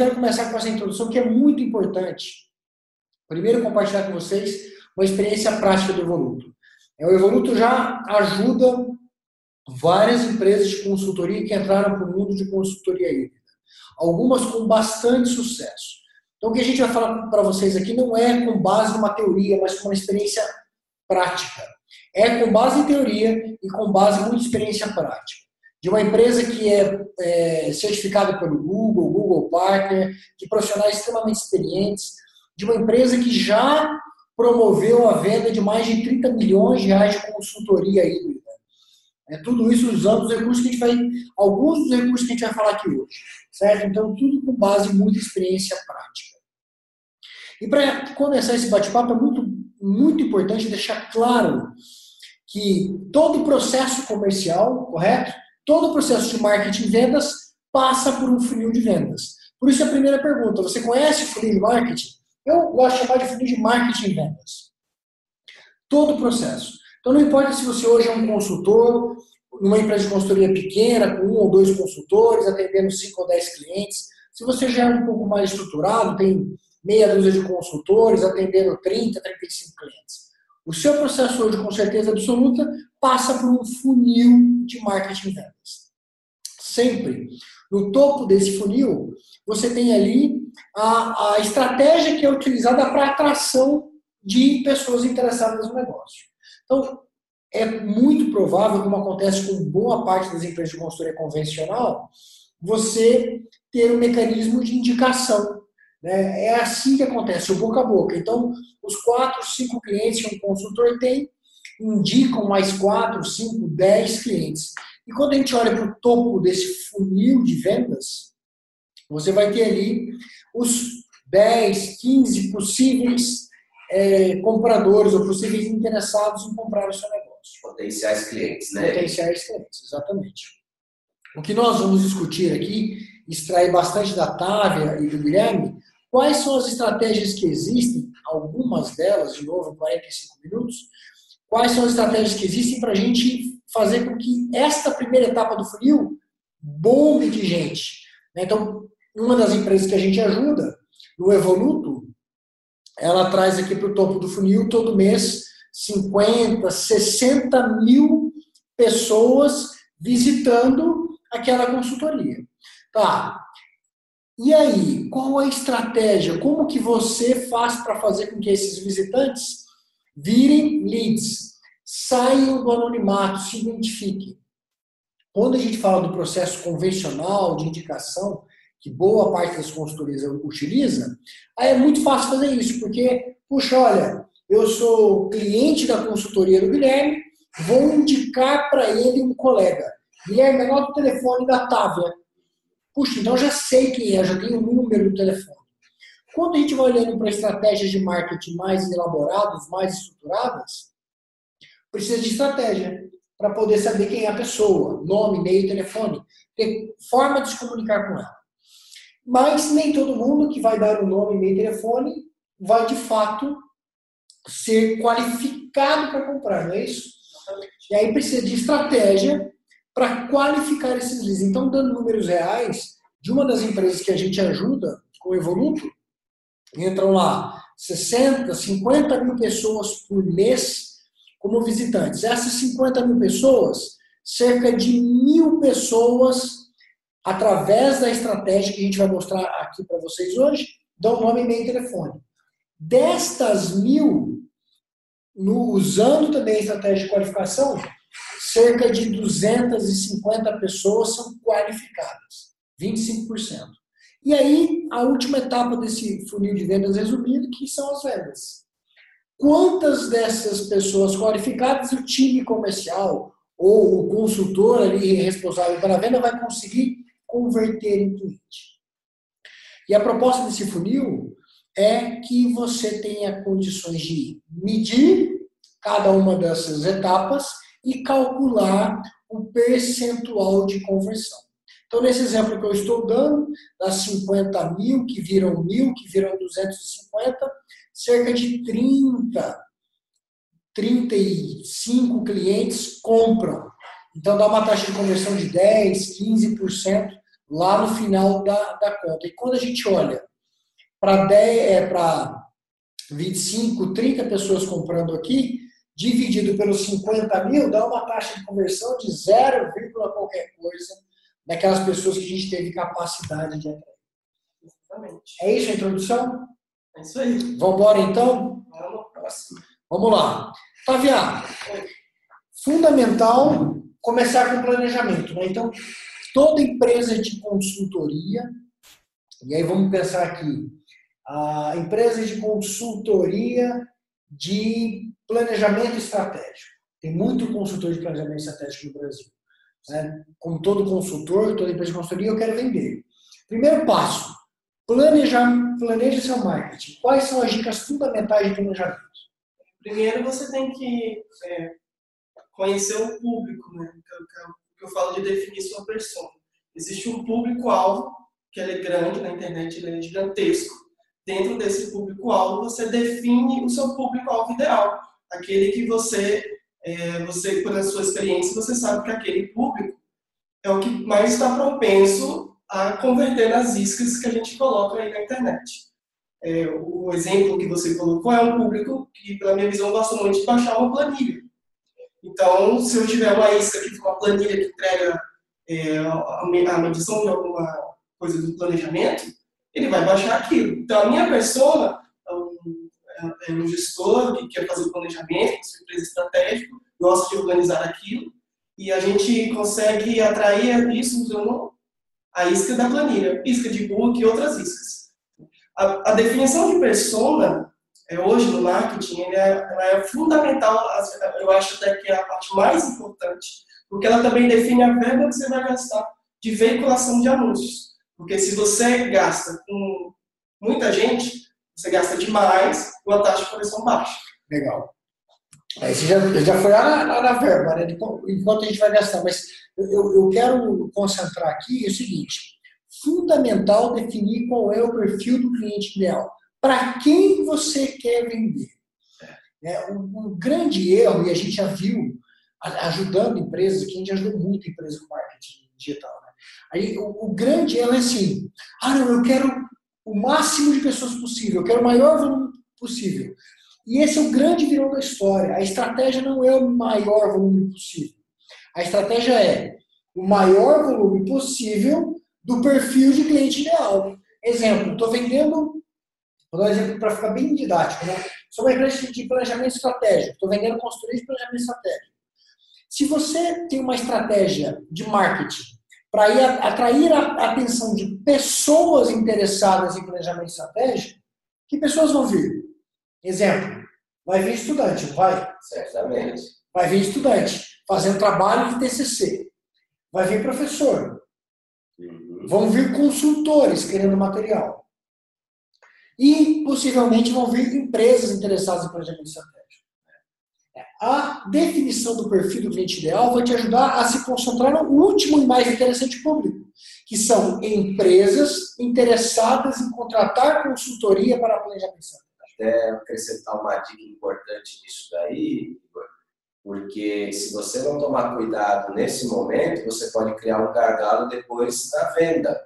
quero começar com essa introdução que é muito importante. Primeiro, compartilhar com vocês uma experiência prática do Evoluto. É, o Evoluto já ajuda várias empresas de consultoria que entraram para o mundo de consultoria híbrida. Algumas com bastante sucesso. Então, o que a gente vai falar para vocês aqui não é com base numa teoria, mas com uma experiência prática. É com base em teoria e com base em muita experiência prática. De uma empresa que é, é certificada pelo Google, Google Partner, de profissionais extremamente experientes, de uma empresa que já promoveu a venda de mais de 30 milhões de reais de consultoria híbrida. É tudo isso usando os recursos que a gente vai, alguns dos recursos que a gente vai falar aqui hoje, certo? Então, tudo com base em muita experiência prática. E para começar esse bate-papo, é muito, muito importante deixar claro que todo processo comercial, correto? Todo o processo de marketing e vendas passa por um funil de vendas. Por isso, a primeira pergunta: você conhece o funil de marketing? Eu gosto de chamar de funil de marketing e vendas. Todo o processo. Então, não importa se você hoje é um consultor, numa empresa de consultoria pequena, com um ou dois consultores, atendendo cinco ou dez clientes. Se você já é um pouco mais estruturado, tem meia dúzia de consultores, atendendo 30, 35 clientes. O seu processo hoje, com certeza absoluta, passa por um funil de marketing vendas. Sempre. No topo desse funil, você tem ali a, a estratégia que é utilizada para atração de pessoas interessadas no negócio. Então, é muito provável, como acontece com boa parte das empresas de consultoria convencional, você ter um mecanismo de indicação. Né? É assim que acontece, o boca a boca. Então, os quatro, cinco clientes que um consultor tem, indicam mais quatro, cinco, dez clientes. E quando a gente olha para o topo desse funil de vendas, você vai ter ali os 10, 15 possíveis é, compradores ou possíveis interessados em comprar o seu negócio. Potenciais clientes, né? Potenciais clientes, exatamente. O que nós vamos discutir aqui, extrair bastante da Távia e do Guilherme, quais são as estratégias que existem, algumas delas, de novo, em 45 minutos, quais são as estratégias que existem para a gente fazer com que esta primeira etapa do funil bombe de gente. Né? Então, uma das empresas que a gente ajuda, no Evoluto, ela traz aqui para o topo do funil todo mês 50, 60 mil pessoas visitando aquela consultoria. Tá. E aí, qual a estratégia? Como que você faz para fazer com que esses visitantes virem leads, saiam do anonimato, se identifiquem? Quando a gente fala do processo convencional de indicação, que boa parte das consultorias utiliza, aí é muito fácil fazer isso, porque, puxa, olha, eu sou cliente da consultoria do Guilherme, vou indicar para ele um colega. Guilherme, anota o telefone da Távia. Puxa, então já sei quem é, já tenho o número do telefone. Quando a gente vai olhando para estratégias de marketing mais elaboradas, mais estruturadas, precisa de estratégia para poder saber quem é a pessoa, nome, e-mail, telefone, ter forma de se comunicar com ela. Mas nem todo mundo que vai dar o nome, e-mail telefone vai de fato ser qualificado para comprar, não é isso? E aí precisa de estratégia para qualificar esses leads. Então, dando números reais, de uma das empresas que a gente ajuda com o Evoluto, entram lá 60, 50 mil pessoas por mês como visitantes. Essas 50 mil pessoas, cerca de mil pessoas, através da estratégia que a gente vai mostrar aqui para vocês hoje, dão nome, e-mail e telefone. Destas mil, no, usando também a estratégia de qualificação, cerca de 250 pessoas são qualificadas, 25%. E aí, a última etapa desse funil de vendas resumido, que são as vendas. Quantas dessas pessoas qualificadas o time comercial ou o consultor ali responsável pela venda vai conseguir converter em cliente? E a proposta desse funil é que você tenha condições de medir cada uma dessas etapas e calcular o percentual de conversão. Então, nesse exemplo que eu estou dando, das 50 mil que viram mil, que viram 250, cerca de 30, 35 clientes compram. Então, dá uma taxa de conversão de 10, 15% lá no final da, da conta. E quando a gente olha para 10, é, para 25, 30 pessoas comprando aqui, dividido pelos 50 mil, dá uma taxa de conversão de 0, qualquer coisa daquelas pessoas que a gente teve capacidade de atrair. Exatamente. É isso a introdução? É isso aí. Vamos embora então? Vamos próximo. Vamos lá. Taviar, fundamental começar com planejamento. Né? Então, toda empresa de consultoria, e aí vamos pensar aqui, a empresa de consultoria de planejamento estratégico. Tem muito consultor de planejamento estratégico no Brasil. Né? Como todo consultor, toda empresa de consultoria, eu quero vender. Primeiro passo, planeja, planeja seu marketing. Quais são as dicas fundamentais de planejamento? Primeiro, você tem que é, conhecer o público, né? Que eu, que eu falo de definir sua persona. Existe um público-alvo, que ele é grande na internet, ele é gigantesco. Dentro desse público-alvo, você define o seu público-alvo ideal. Aquele que você, é, você, por sua experiência, você sabe que aquele público é o que mais está propenso a converter nas iscas que a gente coloca aí na internet. É, o exemplo que você colocou é um público que, pela minha visão, gosta muito de baixar uma planilha. Então, se eu tiver uma isca que uma planilha que entrega é, a medição de alguma coisa do planejamento, ele vai baixar aquilo. Então, a minha persona é um, é, é gestor que quer fazer planejamento, uma empresa estratégica, gosta de organizar aquilo, e a gente consegue atrair isso usando a isca da planilha, isca de book e outras iscas. A, a definição de persona, é, hoje no marketing, é, ela é fundamental, eu acho até que é a parte mais importante, porque ela também define a verba que você vai gastar de veiculação de anúncios. Porque se você gasta com muita gente, você gasta demais com a taxa de conversão baixa. Legal. Aí você já, já foi lá na, na verba, né? enquanto a gente vai gastar. Mas eu, eu quero concentrar aqui o seguinte: fundamental definir qual é o perfil do cliente ideal. Para quem você quer vender? É, um, um, grande erro, e a gente já viu ajudando empresas, que a gente ajudou muito empresas com marketing digital. Né? Aí, o, o, grande erro é assim: ah, não, eu quero o máximo de pessoas possível, eu quero o maior volume possível. E esse é o grande vilão da história. A estratégia não é o maior volume possível. A estratégia é o maior volume possível do perfil de cliente ideal. Exemplo, estou vendendo, vou dar um exemplo para ficar bem didático, né? Sou uma empresa de planejamento estratégico, estou vendendo consultoria de planejamento estratégico. Se você tem uma estratégia de marketing para atrair a atenção de pessoas interessadas em planejamento estratégico, que pessoas vão vir? Exemplo, vai vir estudante, vai? Certamente. Vai vir estudante fazendo trabalho de TCC. Vai vir professor. Uhum. Vão vir consultores querendo material. E possivelmente vão vir empresas interessadas em planejamento estratégico. A definição do perfil do cliente ideal vai te ajudar a se concentrar no último e mais interessante público, que são empresas interessadas em contratar consultoria para planejamento estratégico até acrescentar uma dica importante nisso daí, porque se você não tomar cuidado nesse momento, você pode criar um gargalo depois na venda,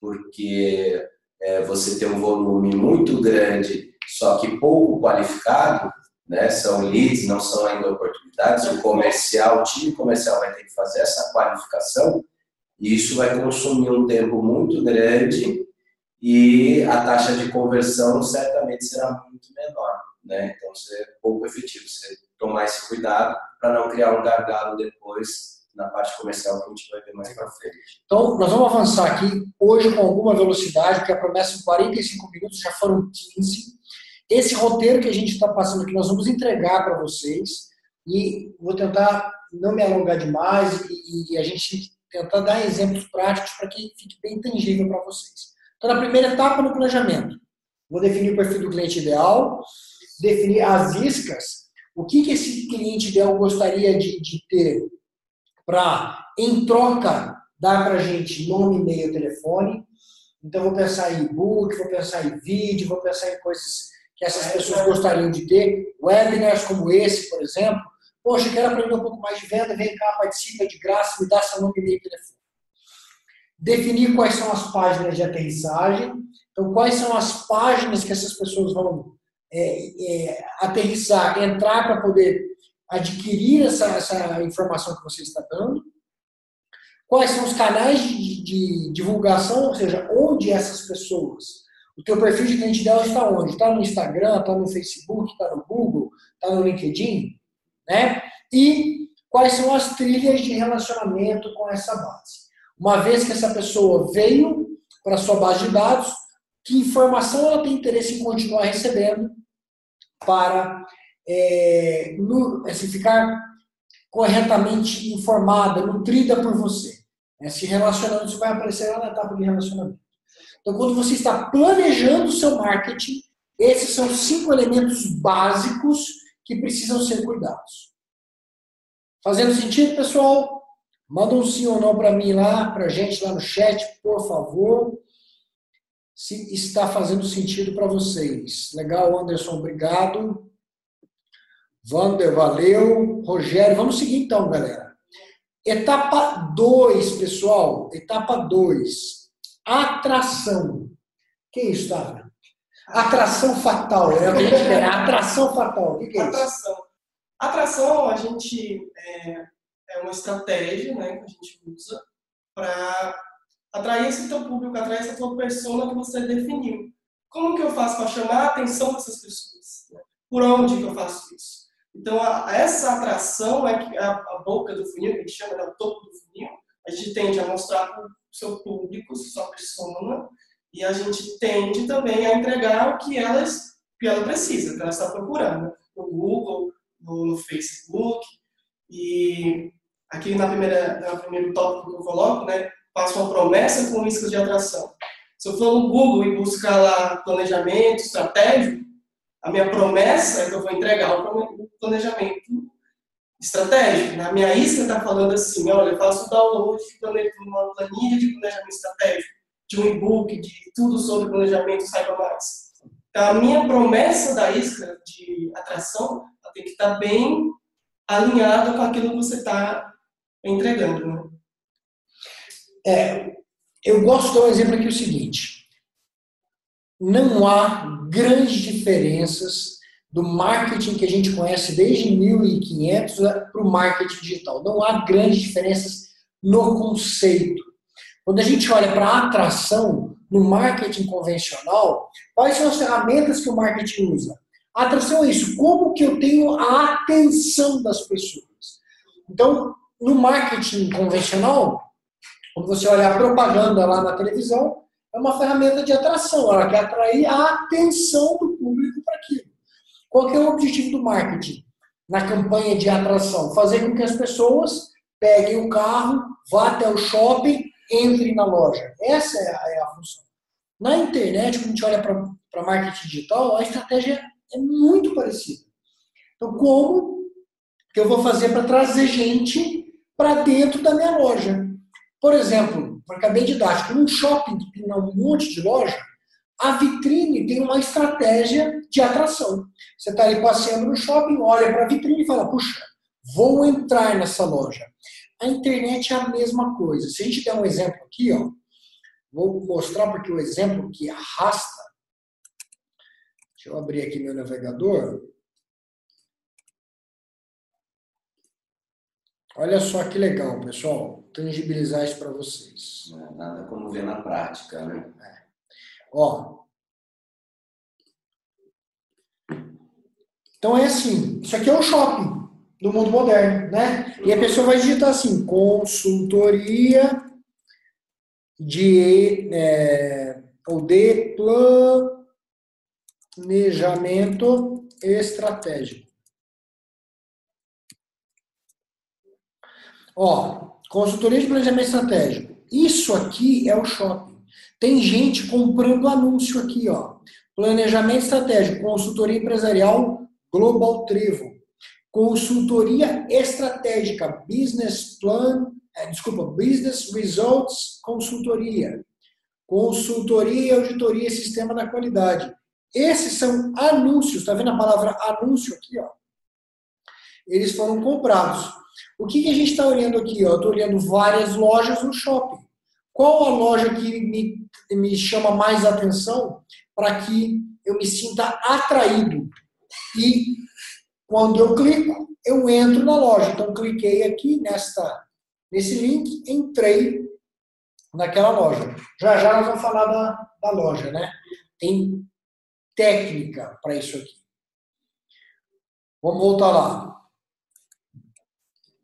porque é, você tem um volume muito grande, só que pouco qualificado, né? São leads, não são ainda oportunidades. O comercial, o time comercial vai ter que fazer essa qualificação e isso vai consumir um tempo muito grande e a taxa de conversão certamente será muito menor, né? Então, é pouco efetivo você tomar esse cuidado para não criar um gargalo depois na parte comercial que a gente vai ver mais para frente. Então, nós vamos avançar aqui hoje com alguma velocidade, porque a promessa em 45 minutos já foram 15. Esse roteiro que a gente está passando aqui, nós vamos entregar para vocês e vou tentar não me alongar demais e, e a gente tentar dar exemplos práticos para que fique bem tangível para vocês. Então, na primeira etapa no planejamento, vou definir o perfil do cliente ideal, definir as iscas, o que, que esse cliente ideal gostaria de, de ter para, em troca, dar para a gente nome, e-mail, telefone. Então, vou pensar em e-book, vou pensar em vídeo, vou pensar em coisas que essas pessoas gostariam de ter. Webinars como esse, por exemplo. Poxa, quero aprender um pouco mais de venda, vem cá, participa de graça, me dá seu nome, e-mail telefone. Definir quais são as páginas de aterrissagem, então quais são as páginas que essas pessoas vão é, é, aterrissar, entrar para poder adquirir essa, essa informação que você está dando, quais são os canais de, de divulgação, ou seja, onde essas pessoas, o teu perfil de cliente dela está onde? Está no Instagram, está no Facebook, está no Google, está no LinkedIn, né? E quais são as trilhas de relacionamento com essa base. Uma vez que essa pessoa veio para sua base de dados, que informação ela tem interesse em continuar recebendo para é, no, assim, ficar corretamente informada, nutrida por você. Né? Se relacionando, isso vai aparecer lá na etapa de relacionamento. Então, quando você está planejando o seu marketing, esses são cinco elementos básicos que precisam ser cuidados. Fazendo sentido, pessoal? Manda um sim ou não para mim lá, para a gente lá no chat, por favor. Se está fazendo sentido para vocês. Legal, Anderson, obrigado. Vander, valeu. Rogério, vamos seguir então, galera. Etapa 2, pessoal. Etapa 2. Atração. Que isso, tá? Atração fatal. É a Atração fatal. O que, que é Atração. isso? Atração, a gente é, é uma estratégia né, que a gente usa para atrair esse teu público, atrair essa tua persona que você definiu. Como que eu faço para chamar a atenção dessas pessoas? Por onde que eu faço isso? Então, a, essa atração é que a, a, boca do funil, que a gente chama, né, o topo do funil, a gente tende a mostrar para o seu público, sua persona, e a gente tende também a entregar o que, elas, que ela precisa, que ela está procurando, no Google, no, no Facebook, e aqui na primeira, no primeiro tópico que eu coloco, né, faço uma promessa com risco de atração. Se eu for no Google e buscar lá planejamento estratégico, a minha promessa é que eu vou entregar o planejamento estratégico. Na minha isca está falando assim, olha, eu faço download de uma planilha de planejamento estratégico, de um e-book, de tudo sobre planejamento, saiba mais. Então, a minha promessa da isca de atração tem que estar tá bem alinhada com aquilo que você está entregando. Né? É, eu gosto de dar um exemplo aqui o seguinte. Não há grandes diferenças do marketing que a gente conhece desde 1500 para o marketing digital. Não há grandes diferenças no conceito. Quando a gente olha para a atração no marketing convencional, quais são as ferramentas que o marketing usa? A atração é isso, como que eu tenho a atenção das pessoas. Então, no marketing convencional, quando você olha a propaganda lá na televisão, é uma ferramenta de atração, ela quer atrair a atenção do público para aquilo. Qual é o objetivo do marketing na campanha de atração? Fazer com que as pessoas peguem o carro, vá até o shopping, entrem na loja. Essa é a, é a função. Na internet, quando a gente olha para marketing digital, a estratégia é muito parecida. Então, como que eu vou fazer para trazer gente para dentro da minha loja? Por exemplo, para bem didático, num shopping que tem um monte de loja, a vitrine tem uma estratégia de atração. Você está ali passeando no shopping, olha para a vitrine e fala, puxa, vou entrar nessa loja. A internet é a mesma coisa. Se a gente der um exemplo aqui, ó, vou mostrar porque o exemplo que arrasta. Deixa eu abrir aqui meu navegador. Olha só que legal, pessoal. Tangibilizar isso para vocês. Não é nada como ver na prática, né? É. Ó. Então é assim, isso aqui é um shopping do mundo moderno, né? E a pessoa vai digitar assim, consultoria de é, ou de planejamento estratégico. Ó, consultoria de planejamento estratégico. Isso aqui é o shopping. Tem gente comprando anúncio aqui, ó. Planejamento estratégico, consultoria empresarial Global Trevo. Consultoria estratégica, business plan, é, desculpa, business results consultoria. Consultoria e auditoria sistema da qualidade. Esses são anúncios, tá vendo a palavra anúncio aqui, ó? Eles foram comprados. O que, que a gente está olhando aqui? Estou olhando várias lojas no shopping. qual a loja que me, me chama mais atenção para que eu me sinta atraído. E quando eu clico, eu entro na loja. Então, cliquei aqui nesta, nesse link, entrei naquela loja. Já já nós vamos falar da, da loja, né? Tem técnica para isso aqui. Vamos voltar lá.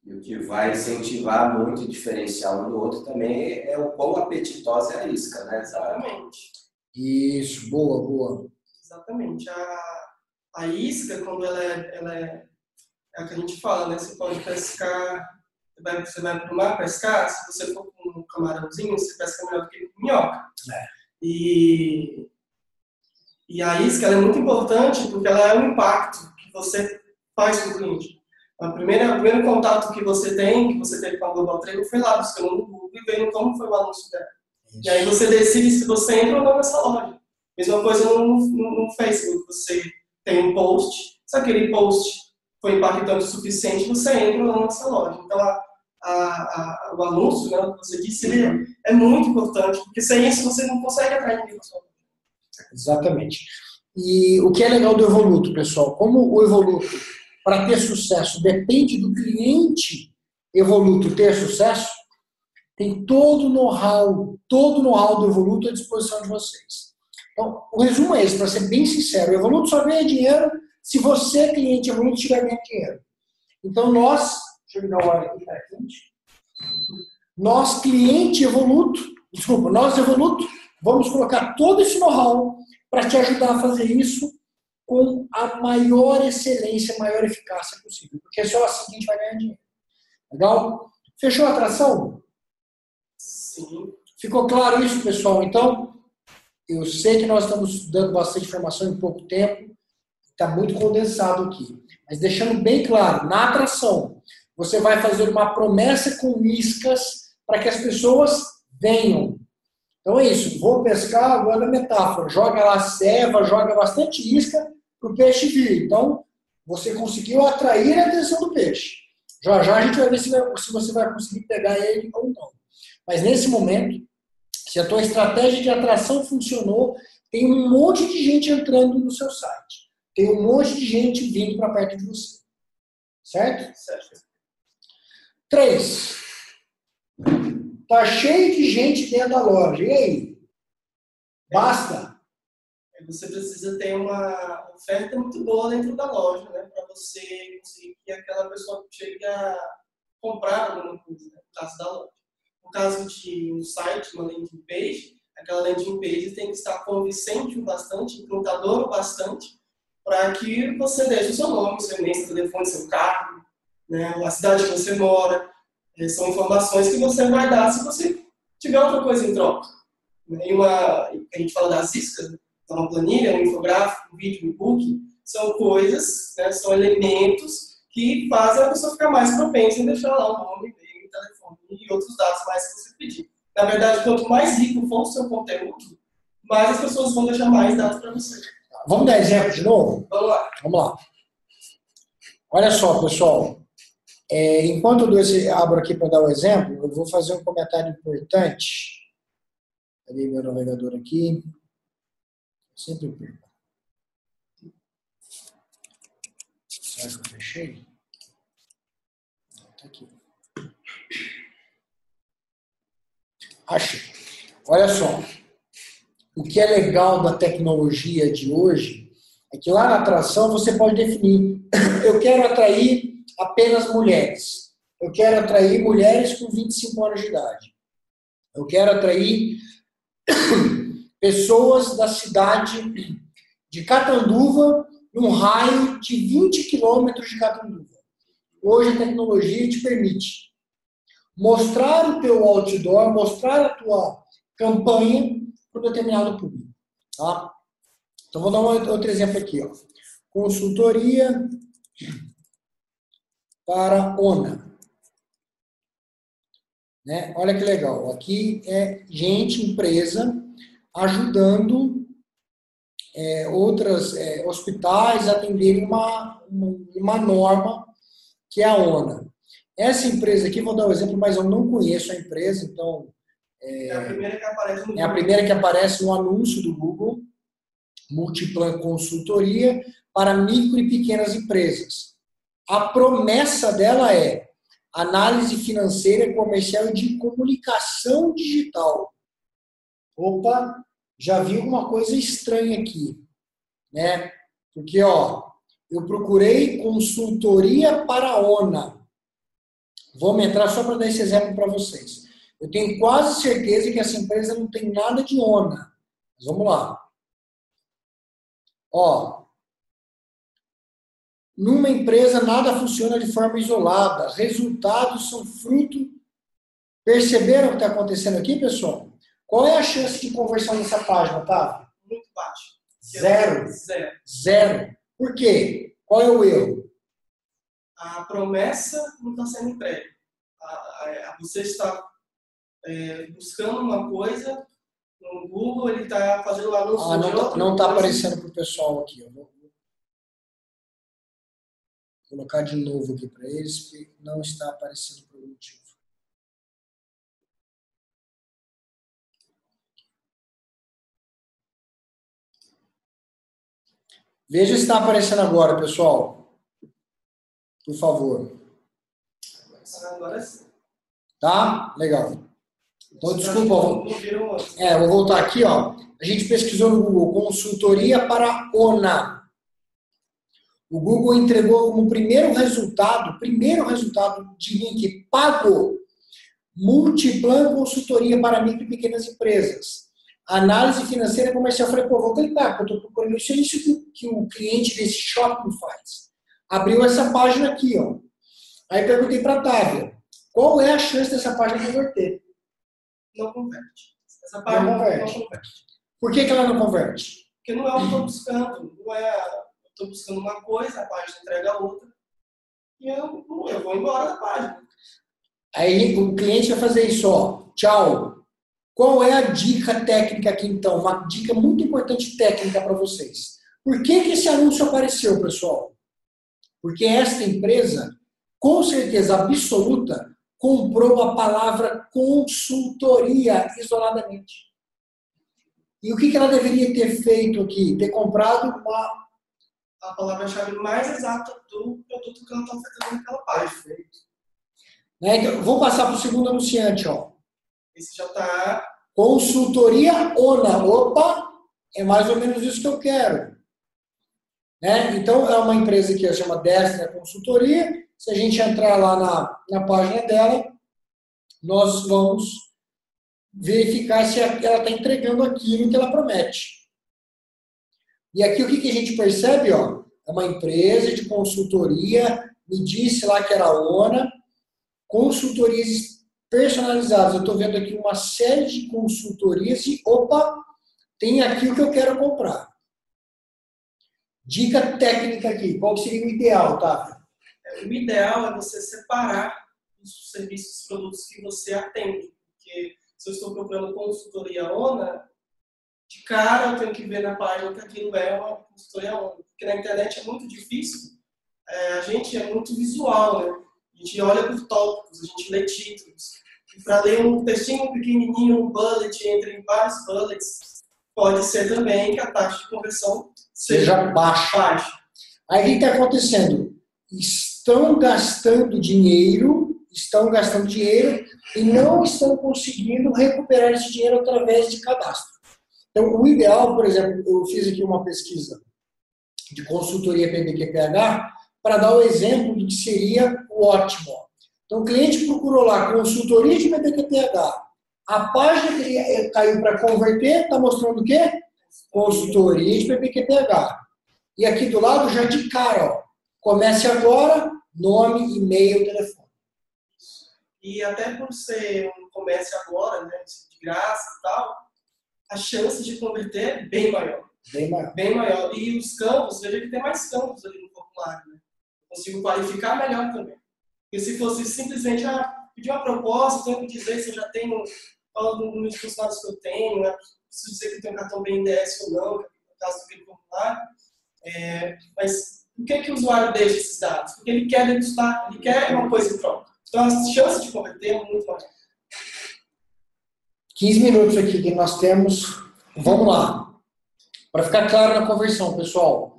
E o que vai incentivar muito o diferencial um do outro também é o quão apetitosa é a isca, né? Exatamente. Isso, boa, boa. Exatamente. A, a isca, quando ela é, ela é, é o que a gente fala, né? Você pode pescar, você vai, você vai para o mar pescar, se você for com um camarãozinho, você pesca melhor do que com minhoca. É. E, e a isca é muito importante porque ela é um impacto que você faz com o cliente. A primeira, o primeiro contato que você tem, que você teve com a Global Treino, foi lá, buscando no Google e vendo como foi o anúncio dela. E aí você decide se você entra ou não nessa loja. Mesma coisa no, no, no Facebook. Você tem um post, se aquele post foi impactante o suficiente, você entra ou não nessa loja. Então, a, a, a, o anúncio, né, que você disse, ele é muito importante, porque sem isso você não consegue atrair ninguém para loja. Exatamente. E o que é legal do Evoluto, pessoal, como o Evoluto para ter sucesso depende do cliente Evoluto ter sucesso, tem todo o know-how, todo o know-how do Evoluto à disposição de vocês. Então, o resumo é esse, para ser bem sincero, o Evoluto só ganha dinheiro se você, cliente Evoluto, estiver ganhando dinheiro. Então, nós, deixa eu aqui, tá. Nós, cliente Evoluto, desculpa, nós Evoluto, vamos colocar todo esse know-how para te ajudar a fazer isso com a maior excelência, maior eficácia possível. Porque é só assim que a gente vai ganhar dinheiro. Legal? Fechou a atração? Sim. Ficou claro isso, pessoal? Então, eu sei que nós estamos dando bastante informação em pouco tempo, está muito condensado aqui. Mas deixando bem claro, na atração, você vai fazer uma promessa com iscas para que as pessoas venham. Então é isso, vou pescar, agora é metáfora, joga lá ceva, joga bastante isca para o peixe vir. Então, você conseguiu atrair a atenção do peixe. Já já a gente vai ver se, vai, se você vai conseguir pegar ele ou não. Mas nesse momento, se a tua estratégia de atração funcionou, tem um monte de gente entrando no seu site. Tem um monte de gente vindo para perto de você. Certo? Certo. Três. Tá cheio de gente dentro da loja. E aí? Basta? Você precisa ter uma oferta muito boa dentro da loja, né? Para você conseguir que aquela pessoa chegue a comprar alguma coisa, né? no caso da loja. No caso de um site, uma landing page, aquela landing page tem que estar convincente o bastante, encantador o bastante, para que você deixe o seu nome, seu e-mail, seu telefone, seu carro, né? a cidade que você mora. São informações que você vai dar se você tiver outra coisa em troca. Né? E uma, a gente fala das iscas, então, uma planilha, um infográfico, um vídeo, um e-book, são coisas, né, são elementos que fazem a pessoa ficar mais propensa em deixar lá o nome, e-mail, telefone e outros dados mais que você pedir. Na verdade, quanto mais rico for o seu conteúdo, mais as pessoas vão deixar mais dados para você. Vamos dar exemplo de novo? Vamos lá. Vamos lá. Olha só, pessoal. É, enquanto eu esse, abro aqui para dar o um exemplo, eu vou fazer um comentário importante. Cadê meu navegador aqui? Sempre perco. Será que eu fechei? Está aqui. Achei. Olha só. O que é legal da tecnologia de hoje é que lá na atração você pode definir. Eu quero atrair apenas mulheres. Eu quero atrair mulheres com 25 anos de idade. Eu quero atrair pessoas da cidade de Catanduva, num raio de 20 quilômetros de Catanduva. Hoje a tecnologia te permite mostrar o teu outdoor, mostrar a tua campanha para um determinado público. Tá? Então vou dar um outro exemplo aqui. Ó. Consultoria para ONA. Né? Olha que legal. Aqui é gente, empresa, ajudando é, outras é, hospitais a atenderem uma, uma norma que é a ONA. Essa empresa aqui, vou dar um exemplo, mas eu não conheço a empresa, então É, a primeira que aparece no É a primeira que aparece no anúncio do Google, Multiplan Consultoria para micro e pequenas empresas. A promessa dela é análise financeira, comercial e de comunicação digital. Opa, já vi alguma coisa estranha aqui, né? Porque, ó, eu procurei consultoria para a ONA. Vamos entrar só para dar esse exemplo para vocês. Eu tenho quase certeza que essa empresa não tem nada de ONA. Mas vamos lá. Ó, numa empresa nada funciona de forma isolada. Resultados são fruto. Perceberam o que está acontecendo aqui, pessoal? Qual é a chance de conversão nessa página, tá? Muito baixo. Zero. Zero. Zero. Por quê? Qual é o erro? A promessa não está sendo entregue. Você está é, buscando uma coisa no Google, ele está fazendo anúncio ah, não, está coisa. aparecendo para o pessoal aqui. Eu vou colocar de novo aqui para eles, porque não está aparecendo por um motivo. Veja se está aparecendo agora, pessoal. Por favor. Agora sim. Tá? Legal. Então, desculpa. É, vou voltar aqui, ó. A gente pesquisou no Google consultoria para ONA. O Google entregou como primeiro resultado, primeiro resultado de link pago, Multiplan Consultoria para micro e pequenas empresas. Análise financeira comercial. Eu falei, pô, vou clicar, porque eu estou procurando isso, é isso que, que o cliente desse shopping faz. Abriu essa página aqui, ó. Aí perguntei para a Távia, qual é a chance dessa página converter? Não converte. Essa página Não não converte. converte. Por que, que ela não converte? Porque não é o que eu estou buscando. Não é, eu estou buscando uma coisa, a página entrega outra. E eu, eu vou embora da página. Aí o cliente vai fazer isso, ó. Tchau. Qual é a dica técnica aqui então? Uma dica muito importante técnica para vocês. Por que, que esse anúncio apareceu, pessoal? Porque esta empresa, com certeza absoluta, comprou a palavra consultoria isoladamente. E o que, que ela deveria ter feito aqui? Ter comprado uma. A palavra-chave mais exata do produto que ela está oferecendo naquela página. Né? Então, vou passar para o segundo anunciante, ó. Esse já está Consultoria ONA. Opa, é mais ou menos isso que eu quero. Né? Então, é uma empresa que se chama Destra Consultoria. Se a gente entrar lá na, na página dela, nós vamos verificar se ela está entregando aquilo que ela promete. E aqui o que, que a gente percebe? Ó, é uma empresa de consultoria, me disse lá que era a ONA, consultorias personalizadas. Eu estou vendo aqui uma série de consultorias e, opa, tem aqui o que eu quero comprar. Dica técnica aqui, qual seria o ideal, tá? O ideal é você separar os serviços e produtos que você atende. Porque se eu estou procurando consultoria ONA, de cara eu tenho que ver na página que aquilo é uma consultoria ONA. Porque na internet é muito difícil. É, a gente é muito visual, né? A gente olha por tópicos, a gente lê títulos. Para ler um textinho pequenininho, um bullet entre vários bullets, pode ser também que a taxa de conversão Seja baixa. baixa. Aí o que está acontecendo? Estão gastando dinheiro, estão gastando dinheiro e não estão conseguindo recuperar esse dinheiro através de cadastro. Então, o ideal, por exemplo, eu fiz aqui uma pesquisa de consultoria PBQPH para dar o exemplo do que seria o ótimo. Então, o cliente procurou lá consultoria de PBQPH. A página que ele caiu para converter está mostrando o quê? Consultoria de PPQPH. E aqui do lado, já de cara, ó, comece agora, nome, e-mail, telefone. E até por ser um comércio agora, né, de graça e tal, a chance de converter é bem maior. Bem maior. Bem maior. E os campos, veja que tem mais campos ali no formulário. Né? Consigo qualificar melhor também. Porque se fosse simplesmente ah, pedir uma proposta, tenho que dizer se eu já tenho, dos funcionários que eu tenho, né? preciso dizer que eu tenho um cartão BNDES ou não, no caso do aquele formulário. É, mas por que, que o usuário deixa esses dados? Porque ele quer degustar, ele quer uma coisa em troca. Então a chance de converter é muito maior. 15 minutos aqui que nós temos. Vamos lá. Para ficar claro na conversão, pessoal.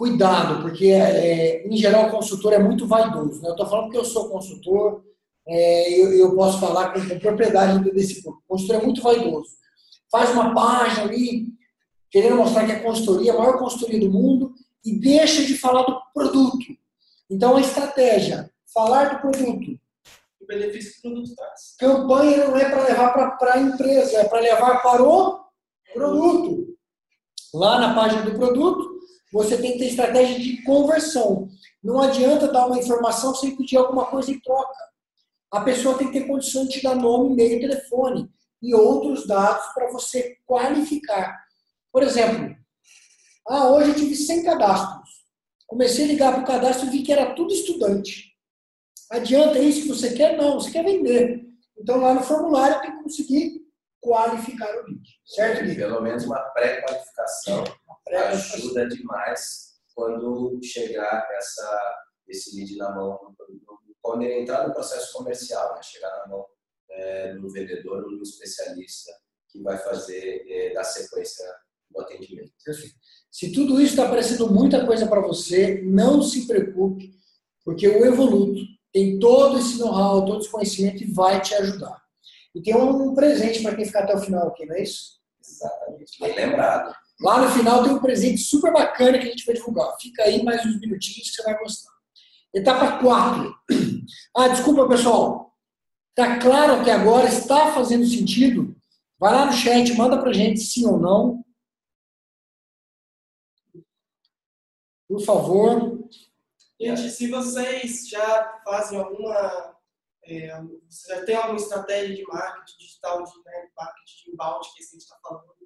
Cuidado, porque é, em geral o consultor é muito vaidoso. Né? Eu estou falando que eu sou consultor, é, eu, eu, posso falar com, com propriedade desse público. O consultor é muito vaidoso. Faz uma página ali, querendo mostrar que é a consultoria, a maior consultoria do mundo, e deixa de falar do produto. Então, a estratégia, falar do produto. O benefício que o produto traz. Campanha não é para levar para a empresa, é para levar para o produto. Lá na página do produto, você tem que ter estratégia de conversão. Não adianta dar uma informação sem pedir alguma coisa em troca. A pessoa tem que ter condição de te dar nome, e-mail, telefone e outros dados para você qualificar. Por exemplo, ah, hoje eu tive 100 cadastros. Comecei a ligar para o cadastro e vi que era tudo estudante. Adianta isso que você quer? Não, você quer vender. Então lá no formulário tem que conseguir qualificar o lead. Certo, Gui? Pelo menos uma pré-qualificação pré ajuda demais quando chegar essa, esse lead na mão, quando ele entrar no processo comercial, né? chegar na mão é, do vendedor ou do especialista que vai fazer é, da sequência do atendimento. Se tudo isso está parecendo muita coisa para você, não se preocupe, porque o Evoluto tem todo esse know-how, todo esse conhecimento e vai te ajudar. E tem um presente para quem ficar até o final aqui, não é isso? Exatamente, bem lembrado. Lá no final tem um presente super bacana que a gente vai divulgar. Fica aí mais uns minutinhos que você vai gostar. Etapa 4. Ah, desculpa, pessoal. Está claro que agora está fazendo sentido? Vai lá no chat, manda para gente sim ou não. Por favor. Gente, se vocês já fazem alguma. É, já tem alguma estratégia de marketing digital, de né, marketing de inbound, é isso que a gente está falando.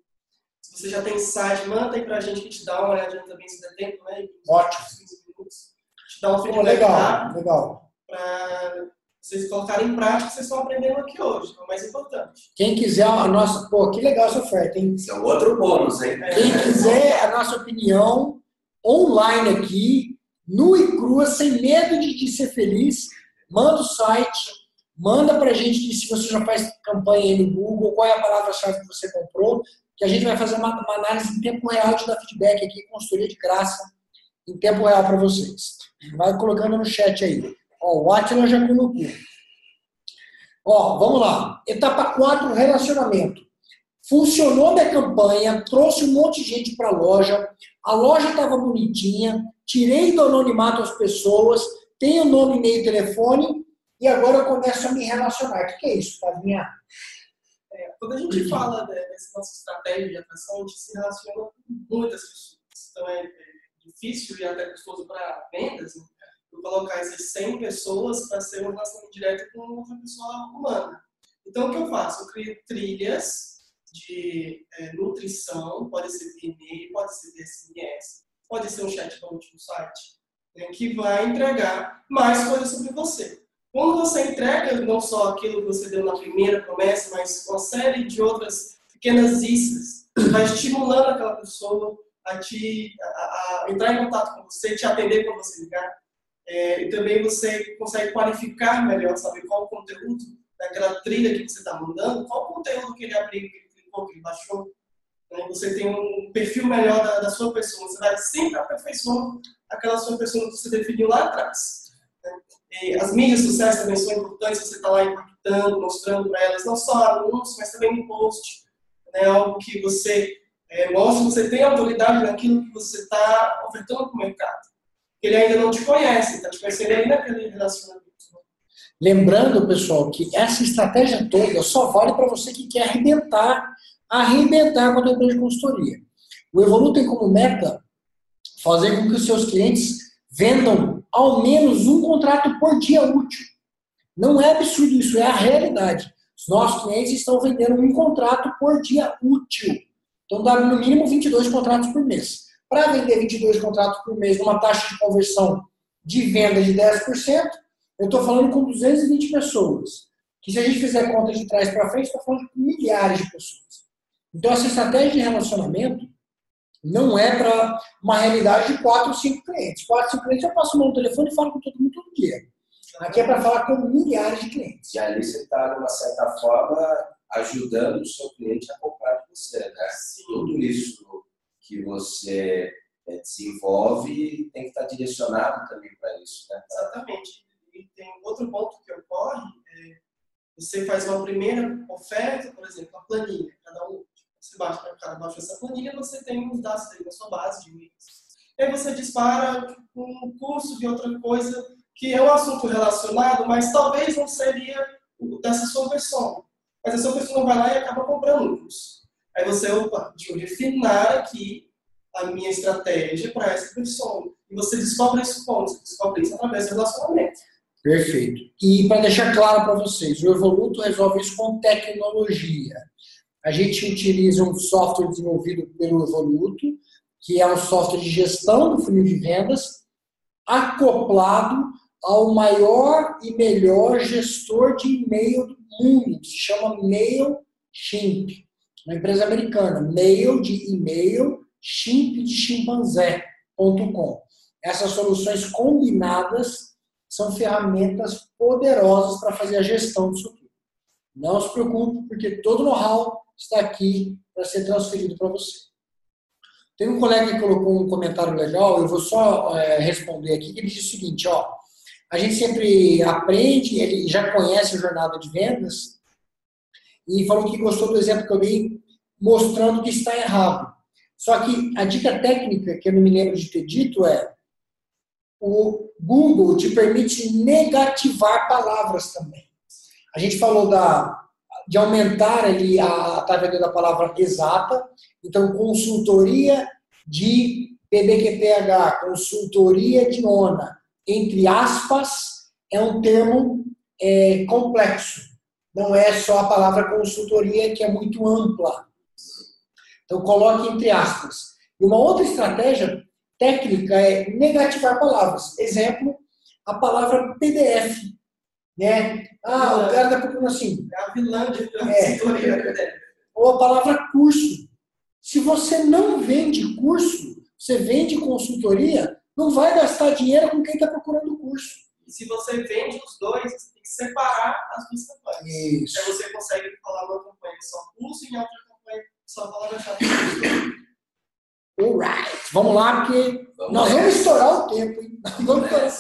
Se você já tem site, manda aí para a gente que a gente dá uma olhadinha também, se der tempo, né? Ótimo. 15 minutos. A gente dá um feedback. Legal, legal. Para vocês colocarem em prática, vocês estão aprendendo aqui hoje, é o mais importante. Quem quiser a nossa. Pô, que legal essa oferta, hein? Esse é outro bônus, hein? Quem quiser a nossa opinião, online aqui, nu e crua, sem medo de, de ser feliz, manda o site, manda pra gente se você já faz campanha aí no Google, qual é a palavra-chave que você comprou, que a gente vai fazer uma, uma análise em tempo real de dar feedback aqui, consultoria de graça, em tempo real para vocês. Vai colocando no chat aí. Ó, o Atila já colocou. Ó, vamos lá. Etapa 4, relacionamento. Funcionou minha campanha, trouxe um monte de gente para a loja, a loja estava bonitinha, tirei do anonimato as pessoas, tenho nome, e-mail telefone, e agora eu começo a me relacionar. O que, é isso, Flavinha? É, quando a gente fala dessa nossa estratégia de atração, a gente se relaciona com muitas pessoas. Então é, é difícil e até custoso para vendas, né? colocar essas 100 pessoas para ser um relacionamento direto com outra pessoa humana. Então o que eu faço? Eu crio trilhas de é, nutrição, pode ser via e-mail, pode ser via SMS, pode ser um chatbot no site, né, que vai entregar mais coisas sobre você. Quando você entrega não só aquilo que você deu na primeira promessa, mas uma série de outras pequenas iscas, vai estimulando aquela pessoa a, te, a, a entrar em contato com você, te atender quando você ligar. É, e também você consegue qualificar melhor, saber qual o conteúdo daquela trilha que você está mandando, qual o conteúdo que ele abriu, clicou, que baixou. Né? Você tem um perfil melhor da, da, sua pessoa. Você vai sempre aperfeiçoando aquela sua pessoa que você definiu lá atrás. Né? as mídias sociais também são importantes. Você está lá impactando, mostrando para elas, não só anúncios, mas também no post. Né? Algo que você é, mostra você tem autoridade naquilo que você está ofertando para o mercado. Ele ainda não te conhece, está te conhecendo aí naquele relacionamento. Lembrando, pessoal, que essa estratégia toda só vale para você que quer arrebentar, arrebentar com a tua empresa de consultoria. O Evolu tem como meta fazer com que os seus clientes vendam ao menos um contrato por dia útil. Não é absurdo isso, é a realidade. Os nossos clientes estão vendendo um contrato por dia útil. Então dá no mínimo 22 contratos por mês. Para vender 22 contratos por mês numa taxa de conversão de venda de 10%, eu estou falando com 220 pessoas. Que se a gente fizer conta de trás para frente, está falando com milhares de pessoas. Então, essa estratégia de relacionamento não é para uma realidade de 4 ou 5 clientes. 4 ou 5 clientes eu passo o meu telefone e falo com todo mundo todo dia. Aqui é para falar com milhares de clientes. E ali você está, de uma certa forma, ajudando o seu cliente a comprar de você, né? Tudo isso que você é, desenvolve tem que estar direcionado também para isso, né? Exatamente. E tem outro ponto que ocorre, é, você faz uma primeira oferta, por exemplo, a planilha, cada um, você baixa, cada baixa essa planilha, você tem os dados dele na sua base de e-mails. Aí você dispara um curso de outra coisa que é um assunto relacionado, mas talvez não seria dessa sua pessoa. Mas a sua pessoa vai lá e acaba comprando um curso. Aí você, opa, deixa eu refinar aqui a minha estratégia para essa pessoa. E você descobre isso como? Você descobre isso através do relacionamento. Perfeito. E para deixar claro para vocês, o Evoluto resolve isso com tecnologia. A gente utiliza um software desenvolvido pelo Evoluto, que é um software de gestão do funil de vendas, acoplado ao maior e melhor gestor de e-mail do mundo, que se chama MailChimp, uma empresa americana, mail de e-mail, chimp de chimpanzé.com. Essas soluções combinadas são ferramentas poderosas para fazer a gestão disso tudo. Não se preocupe, porque todo know-how está aqui para ser transferido para você. Tem um colega que colocou um comentário legal, eu vou só é, responder aqui, que ele diz o seguinte, ó, a gente sempre aprende, ele já conhece a jornada de vendas, e falou que gostou do exemplo que eu dei, mostrando que está errado. Só que a dica técnica, que eu não me lembro de ter dito, é o Google te permite negativar palavras também. A gente falou da, de aumentar ali a, tá vendo a palavra exata, então consultoria de PBQPH, consultoria de ONA, entre aspas, é um termo é, complexo. Não é só a palavra consultoria, que é muito ampla. Então, coloque entre aspas. E uma outra estratégia técnica é negativar palavras. Exemplo, a palavra PDF. Né? Ah, o cara está procurando assim. É a vilã de é. Ou a palavra curso. Se você não vende curso, você vende consultoria, não vai gastar dinheiro com quem está procurando o curso. E se você vende os dois, você tem que separar as duas campanhas. Isso. Aí você consegue falar uma campanha só curso e em outra campanha só palavra-chave. Alright. Vamos lá, porque Vamos nós nessa. vamos estourar o tempo. Hein? Vamos estourar.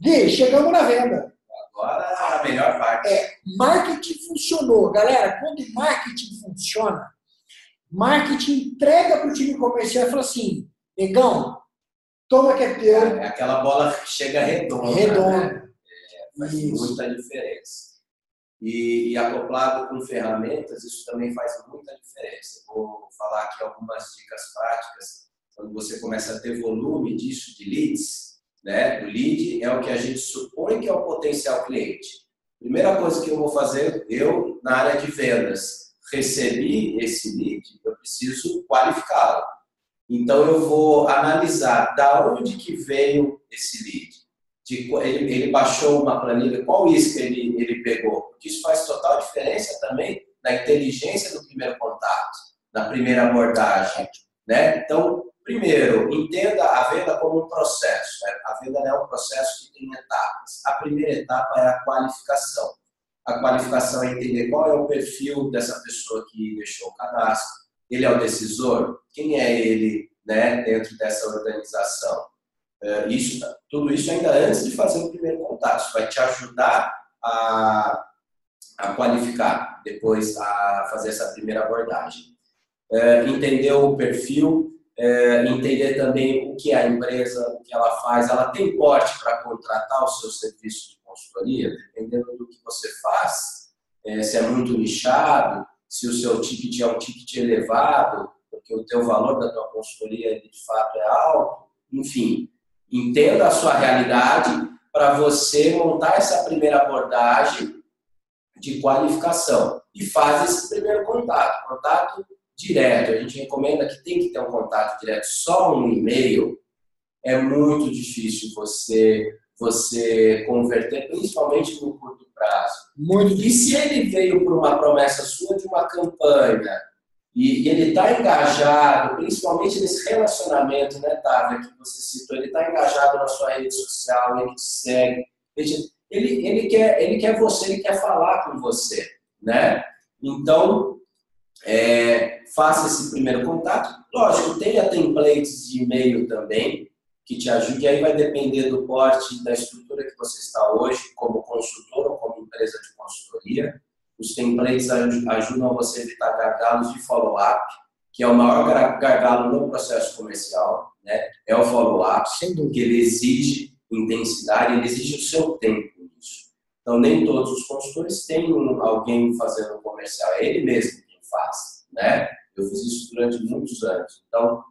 Gui, chegamos na venda. Agora a melhor parte. É, marketing funcionou. Galera, quando marketing funciona, marketing entrega para o time comercial e fala assim, negão, toma que é teu, É aquela bola chega redonda. Né? redondo. Faz Isso. muita diferença. E, e acoplado com ferramentas, isso também faz muita diferença. Vou falar aqui algumas dicas práticas. Quando você começa a ter volume disso, de leads, né? O lead é o que a gente supõe que é o potencial cliente. Primeira coisa que eu vou fazer, eu, na área de vendas, recebi esse lead, eu preciso qualificá-lo. Então, eu vou analisar da onde que veio esse lead. De, ele, ele baixou uma planilha, qual isca ele, ele pegou? Porque isso faz total diferença também na inteligência do primeiro contato, na primeira abordagem. Né? Então, primeiro, entenda a venda como um processo. né? A venda é um processo que tem etapas. A primeira etapa é a qualificação. A qualificação é entender qual é o perfil dessa pessoa que deixou o cadastro. Ele é o decisor? Quem é ele né, dentro dessa organização? Eh, Isso, tudo isso ainda antes de fazer o primeiro contato. Isso vai te ajudar a, a qualificar, depois a fazer essa primeira abordagem. Eh, entender o perfil, eh, entender também o que é a empresa, o que ela faz. Ela tem porte para contratar o seu serviço de consultoria, dependendo do que você faz, eh, se é muito nichado, se o seu ticket é um ticket elevado, porque o teu valor da tua consultoria de fato é alto, enfim, entenda a sua realidade para você montar essa primeira abordagem de qualificação. E faz esse primeiro contato, contato direto. A gente recomenda que tem que ter um contato direto, só um e-mail é muito difícil você você converter, principalmente no curto prazo. Muito E se ele veio por uma promessa sua de uma campanha e, e ele está engajado, principalmente nesse relacionamento, né, Távia, que você citou, ele está engajado na sua rede social, ele te segue, Ele, ele, quer, ele quer você, ele quer falar com você, né? Então, é, faça esse primeiro contato. Lógico, tenha templates de e-mail também, que te ajude. Aí vai depender do porte, da estrutura que você está hoje, como consultor ou como empresa de consultoria. Os templates ajudam você a evitar gargalos de follow-up, que é o maior gargalo no processo comercial, né? É o follow-up, que ele exige intensidade, ele exige o seu tempo nisso. Então, nem todos os consultores têm alguém fazendo um comercial, é ele mesmo quem faz, né? Eu fiz isso durante muitos anos. Então,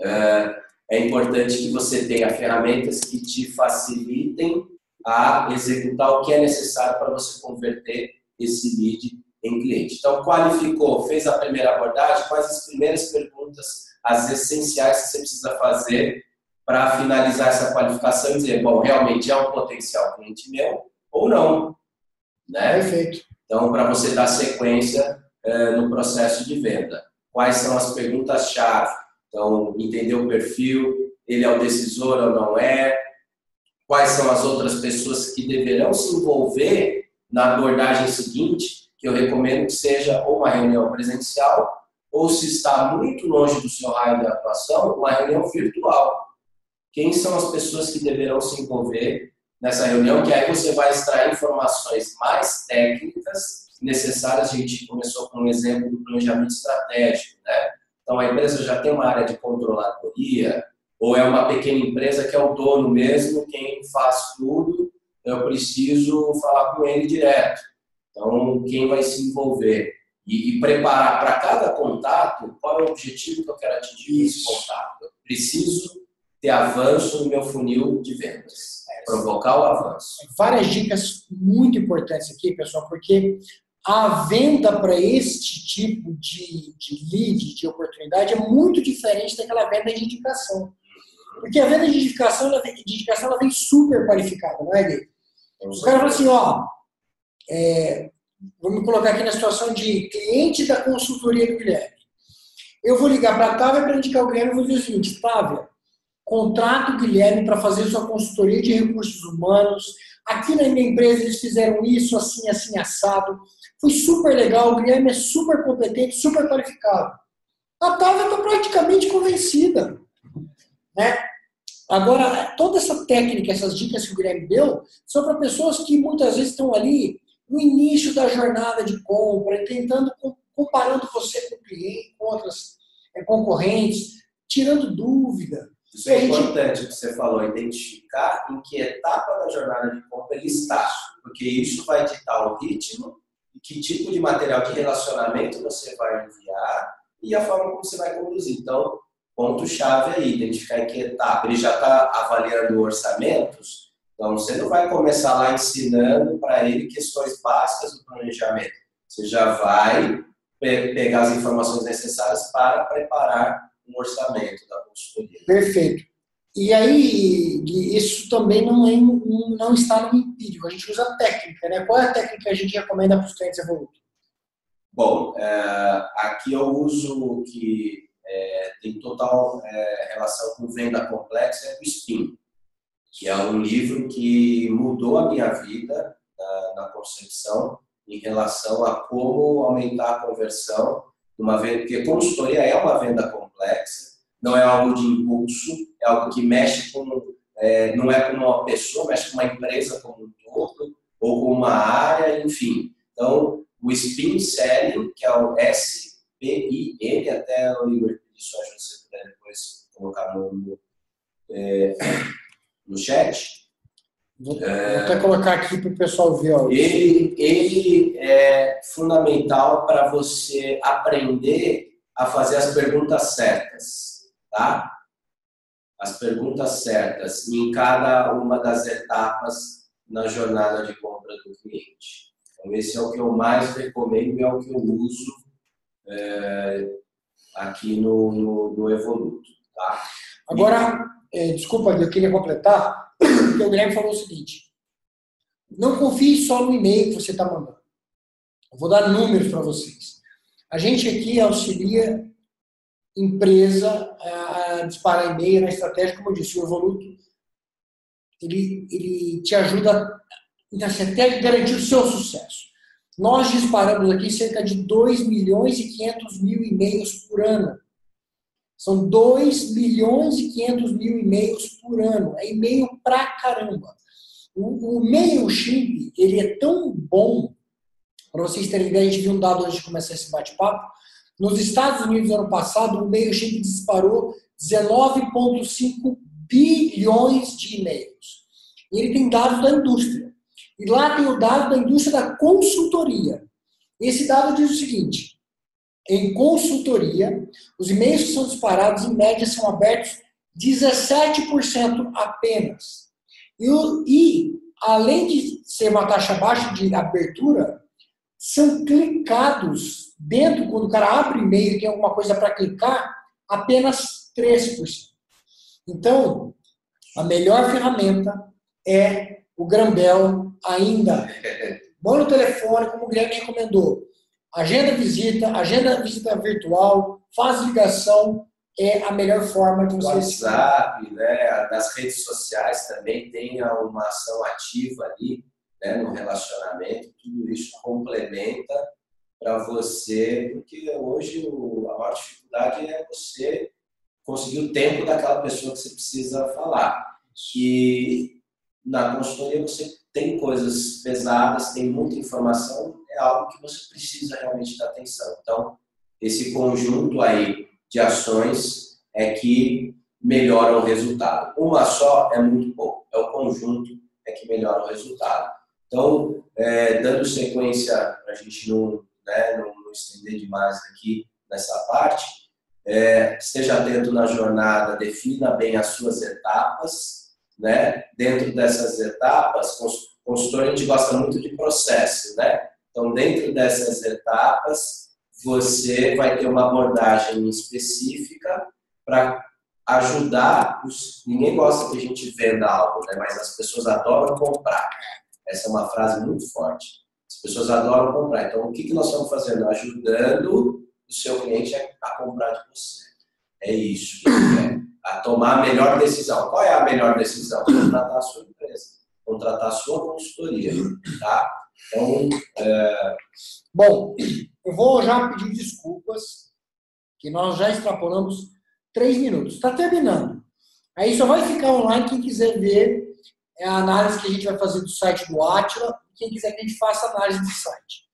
é, é importante que você tenha ferramentas que te facilitem a executar o que é necessário para você converter esse lead em cliente. Então, qualificou, fez a primeira abordagem, quais as primeiras perguntas, as essenciais que você precisa fazer para finalizar essa qualificação e dizer, bom, realmente é um potencial cliente meu ou não. Né? Perfeito. Então, para você dar sequência é, no processo de venda. Quais são as perguntas-chave? Então, entender o perfil, ele é o decisor ou não é? Quais são as outras pessoas que deverão se envolver na abordagem seguinte, que eu recomendo que seja ou uma reunião presencial, ou se está muito longe do seu raio de atuação, uma reunião virtual. Quem são as pessoas que deverão se envolver nessa reunião? Que aí você vai extrair informações mais técnicas necessárias. A gente começou com um exemplo do planejamento estratégico, né? Então a empresa já tem uma área de controladoria, ou é uma pequena empresa que é o dono mesmo, quem faz tudo, eu preciso falar com ele direto. Então, quem vai se envolver e, e preparar para cada contato qual é o objetivo que eu quero atingir com esse contato. Eu preciso ter avanço no meu funil de vendas, é, provocar o avanço. Várias dicas muito importantes aqui, pessoal, porque a venda para este tipo de, de lead, de oportunidade, é muito diferente daquela venda de indicação. Porque a venda de indicação, ela de indicação, ela vem super qualificada, não é, Gui? Os caras falam assim, ó, é, colocar aqui na situação de cliente da consultoria do Guilherme. Eu vou ligar para a Távia para indicar o Guilherme e vou dizer o seguinte, Távia, contrato o Guilherme para fazer sua consultoria de recursos humanos. Aqui na minha empresa eles fizeram isso, assim, assim, assado. Foi super legal, o Guilherme é super competente, super qualificado. A Távia está praticamente convencida. Né? Agora, toda essa técnica, essas dicas que o Guilherme deu, são para pessoas que muitas vezes estão ali no início da jornada de compra, tentando, comparando você com o cliente, com outras é, concorrentes, tirando dúvida. Isso é importante que você falou, identificar em que etapa da jornada de compra ele está, porque isso vai ditar o ritmo que tipo de material de relacionamento você vai enviar e a forma como você vai conduzir. Então, ponto-chave aí, identificar em que etapa. Ele já está avaliando orçamentos, então você não vai começar lá ensinando para ele questões básicas do planejamento. Você já vai pegar as informações necessárias para preparar um orçamento da consultoria. Perfeito. E aí, isso também não, é, não está no empírico, a gente usa técnica, né? Qual é a técnica que a gente recomenda para os clientes evolutos? Bom, é, aqui eu uso que é, tem total é, relação com venda complexa, é o SPIN, que é um livro que mudou a minha vida na, na concepção em relação a como aumentar a conversão uma venda, porque consultoria é uma venda complexa, não é algo de impulso, é algo que mexe com, é, não é com uma pessoa, mexe com uma empresa como um todo, ou com uma área, enfim. Então, o Spin Selling, que é o S-P-I-N, até o Igor isso acho que você puder depois colocar no, no, é, no chat. Vou, é, vou até colocar aqui para o pessoal ver. Ó. Ele, ele é fundamental para você aprender a fazer as perguntas certas, tá? As perguntas certas em cada uma das etapas na jornada de compra do cliente. Então, esse é o que eu mais recomendo e é o que eu uso é, aqui no, no, no Evoluto. Tá? Agora, é, desculpa, eu queria completar, porque o Guilherme falou o seguinte: não confie só no e-mail que você está mandando. Eu vou dar números para vocês. A gente aqui auxilia empresa a disparar e-mail na estratégia, como eu disse, o Evoluto ele, ele te ajuda assim, até garantir o seu sucesso. Nós disparamos aqui cerca de 2 milhões e 500 mil e-mails por ano. São 2 milhões e 500 mil e-mails por ano. É e-mail pra caramba. O, o MailChimp, ele é tão bom, para vocês terem ideia, a gente viu um dado antes de começar esse bate-papo, nos Estados Unidos, ano passado, o MailChimp disparou 19,5 bilhões de e-mails. E ele tem dados da indústria. E lá tem o dado da indústria da consultoria. Esse dado diz o seguinte: em consultoria, os e-mails que são disparados, em média, são abertos 17% apenas. E, e, além de ser uma taxa baixa de abertura, são clicados dentro, quando o cara abre e-mail e tem alguma coisa para clicar, apenas 3%. Então, a melhor ferramenta é o Grambel ainda. Bom no telefone, como o Guilherme recomendou. Agenda visita, agenda visita virtual, faz ligação, é a melhor forma de você... WhatsApp, né, das redes sociais também tem uma ação ativa ali, né, no relacionamento, tudo isso complementa para você, porque hoje a maior dificuldade é você conseguir o tempo daquela pessoa que você precisa falar. Que na consultoria você tem coisas pesadas, tem muita informação, é algo que você precisa realmente dar atenção. Então, esse conjunto aí de ações é que melhora o resultado. Uma só é muito pouco, é o conjunto é que melhora o resultado. Então, é, dando sequência, para a gente não, né, não, estender demais aqui nessa parte, é, esteja atento na jornada, defina bem as suas etapas, né? Dentro dessas etapas, consultor a gente gosta muito de processo, né? Então, dentro dessas etapas, você vai ter uma abordagem específica para ajudar os. Ninguém gosta que a gente venda algo, né? Mas as pessoas adoram comprar. Essa é uma frase muito forte. As pessoas adoram comprar. Então, o que, que nós estamos fazendo? Ajudando o seu cliente a comprar de você. É isso. A tomar a melhor decisão. Qual é a melhor decisão? Contratar a sua empresa. Contratar a sua consultoria. Tá? Então, é... Bom, eu vou já pedir desculpas, que nós já extrapolamos três minutos. Está terminando. Aí só vai ficar online quem quiser ver é a análise que a gente vai fazer do site do Atila. Quem quiser que a gente faça análise do site.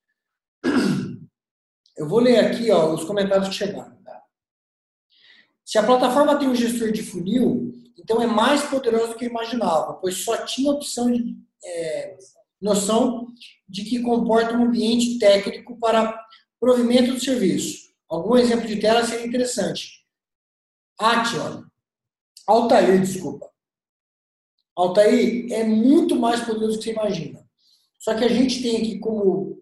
Eu vou ler aqui ó, os comentários que chegaram. Tá? Se a plataforma tem um gestor de funil, então é mais poderoso do que eu imaginava, pois só tinha opção de é, noção de que comporta um ambiente técnico para provimento do serviço. Algum exemplo de tela seria interessante. Atila, Altair, desculpa. Altair é muito mais poderoso do que você imagina. Só que a gente tem aqui como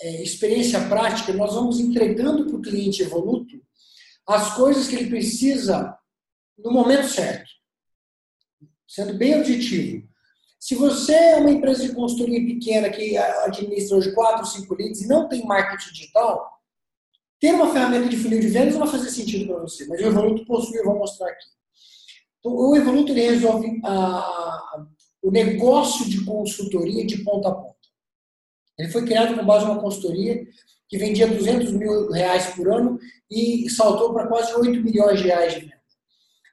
é, experiência prática, nós vamos entregando para o cliente evoluto as coisas que ele precisa no momento certo. Sendo bem objetivo. Se você é uma empresa de consultoria pequena que administra hoje 4 ou 5 leads e não tem marketing digital, ter uma ferramenta de funil de vendas não vai fazer sentido para você. Mas o Evoluto possui, eu vou mostrar aqui. Então, o Evoluto resolve a, o negócio de consultoria de ponta a ponta. Ele foi criado com base em uma consultoria que vendia 200 mil reais por ano e saltou para quase 8 milhões de reais de venda.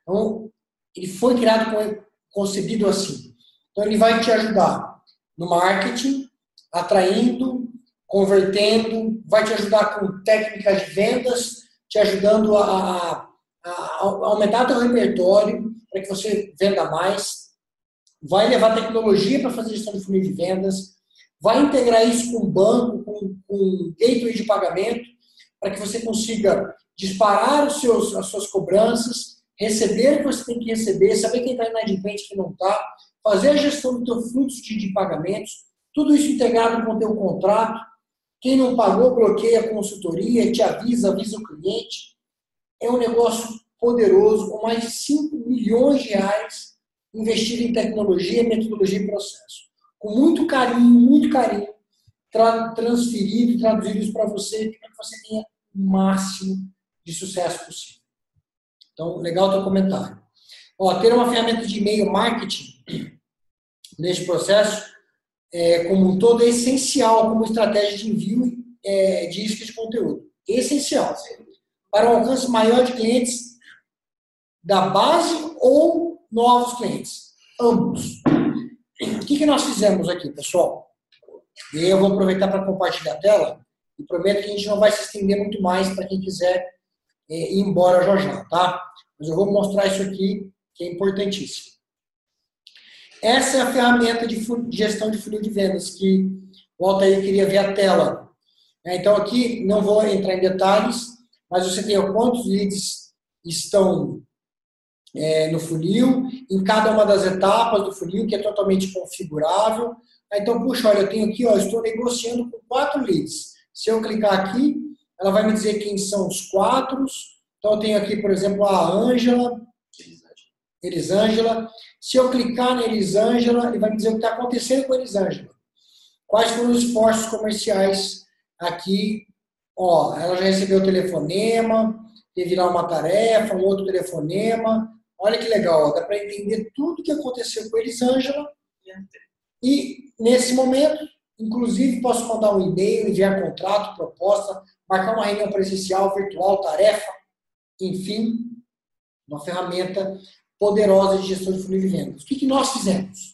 Então, ele foi criado, concebido assim. Então, ele vai te ajudar no marketing, atraindo, convertendo, vai te ajudar com técnicas de vendas, te ajudando a, a, a aumentar teu repertório, para que você venda mais, vai levar tecnologia para fazer gestão de funil de vendas, vai integrar isso com banco, com, com gateway de pagamento, para que você consiga disparar os seus, as suas cobranças, receber o que você tem que receber, saber quem está inadimplente quem não está, fazer a gestão do teu fluxo de, de pagamentos, tudo isso integrado com o teu contrato. Quem não pagou, bloqueia a consultoria, te avisa, avisa o cliente. É um negócio poderoso, com mais de 5 milhões de reais investido em tecnologia, metodologia e processo. Com muito carinho, muito carinho, tra transferido e traduzido isso para você, para que você tenha o máximo de sucesso possível. Então, legal o teu comentário. Ó, ter uma ferramenta de e-mail marketing neste processo, é, como um todo, é essencial como estratégia de envio é, de isca de conteúdo. Essencial. Para um alcance maior de clientes da base ou novos clientes. Ambos. O que, que nós fizemos aqui, pessoal? Eu vou aproveitar para compartilhar a tela e prometo que a gente não vai se estender muito mais para quem quiser é, ir embora já já, tá? Mas eu vou mostrar isso aqui, que é importantíssimo. Essa é a ferramenta de gestão de funil de vendas que o Altair queria ver a tela. É, então aqui não vou entrar em detalhes, mas você tem quantos leads estão é, no funil, em cada uma das etapas do funil, que é totalmente configurável. Então, puxa, olha, eu tenho aqui, ó, estou negociando com quatro leads. Se eu clicar aqui, ela vai me dizer quem são os quatro. Então, eu tenho aqui, por exemplo, a Ângela, Elisângela. Se eu clicar na Elisângela, ele vai me dizer o que está acontecendo com a Elisângela. Quais foram os esforços comerciais aqui? Ó, ela já recebeu o telefonema, teve lá uma tarefa, um outro telefonema. Olha que legal, dá para entender tudo o que aconteceu com Elisângela. E, nesse momento, inclusive, posso mandar um e-mail, enviar contrato, proposta, marcar uma reunião presencial, virtual, tarefa, enfim, uma ferramenta poderosa de gestão de funil de vendas. O que, que nós fizemos?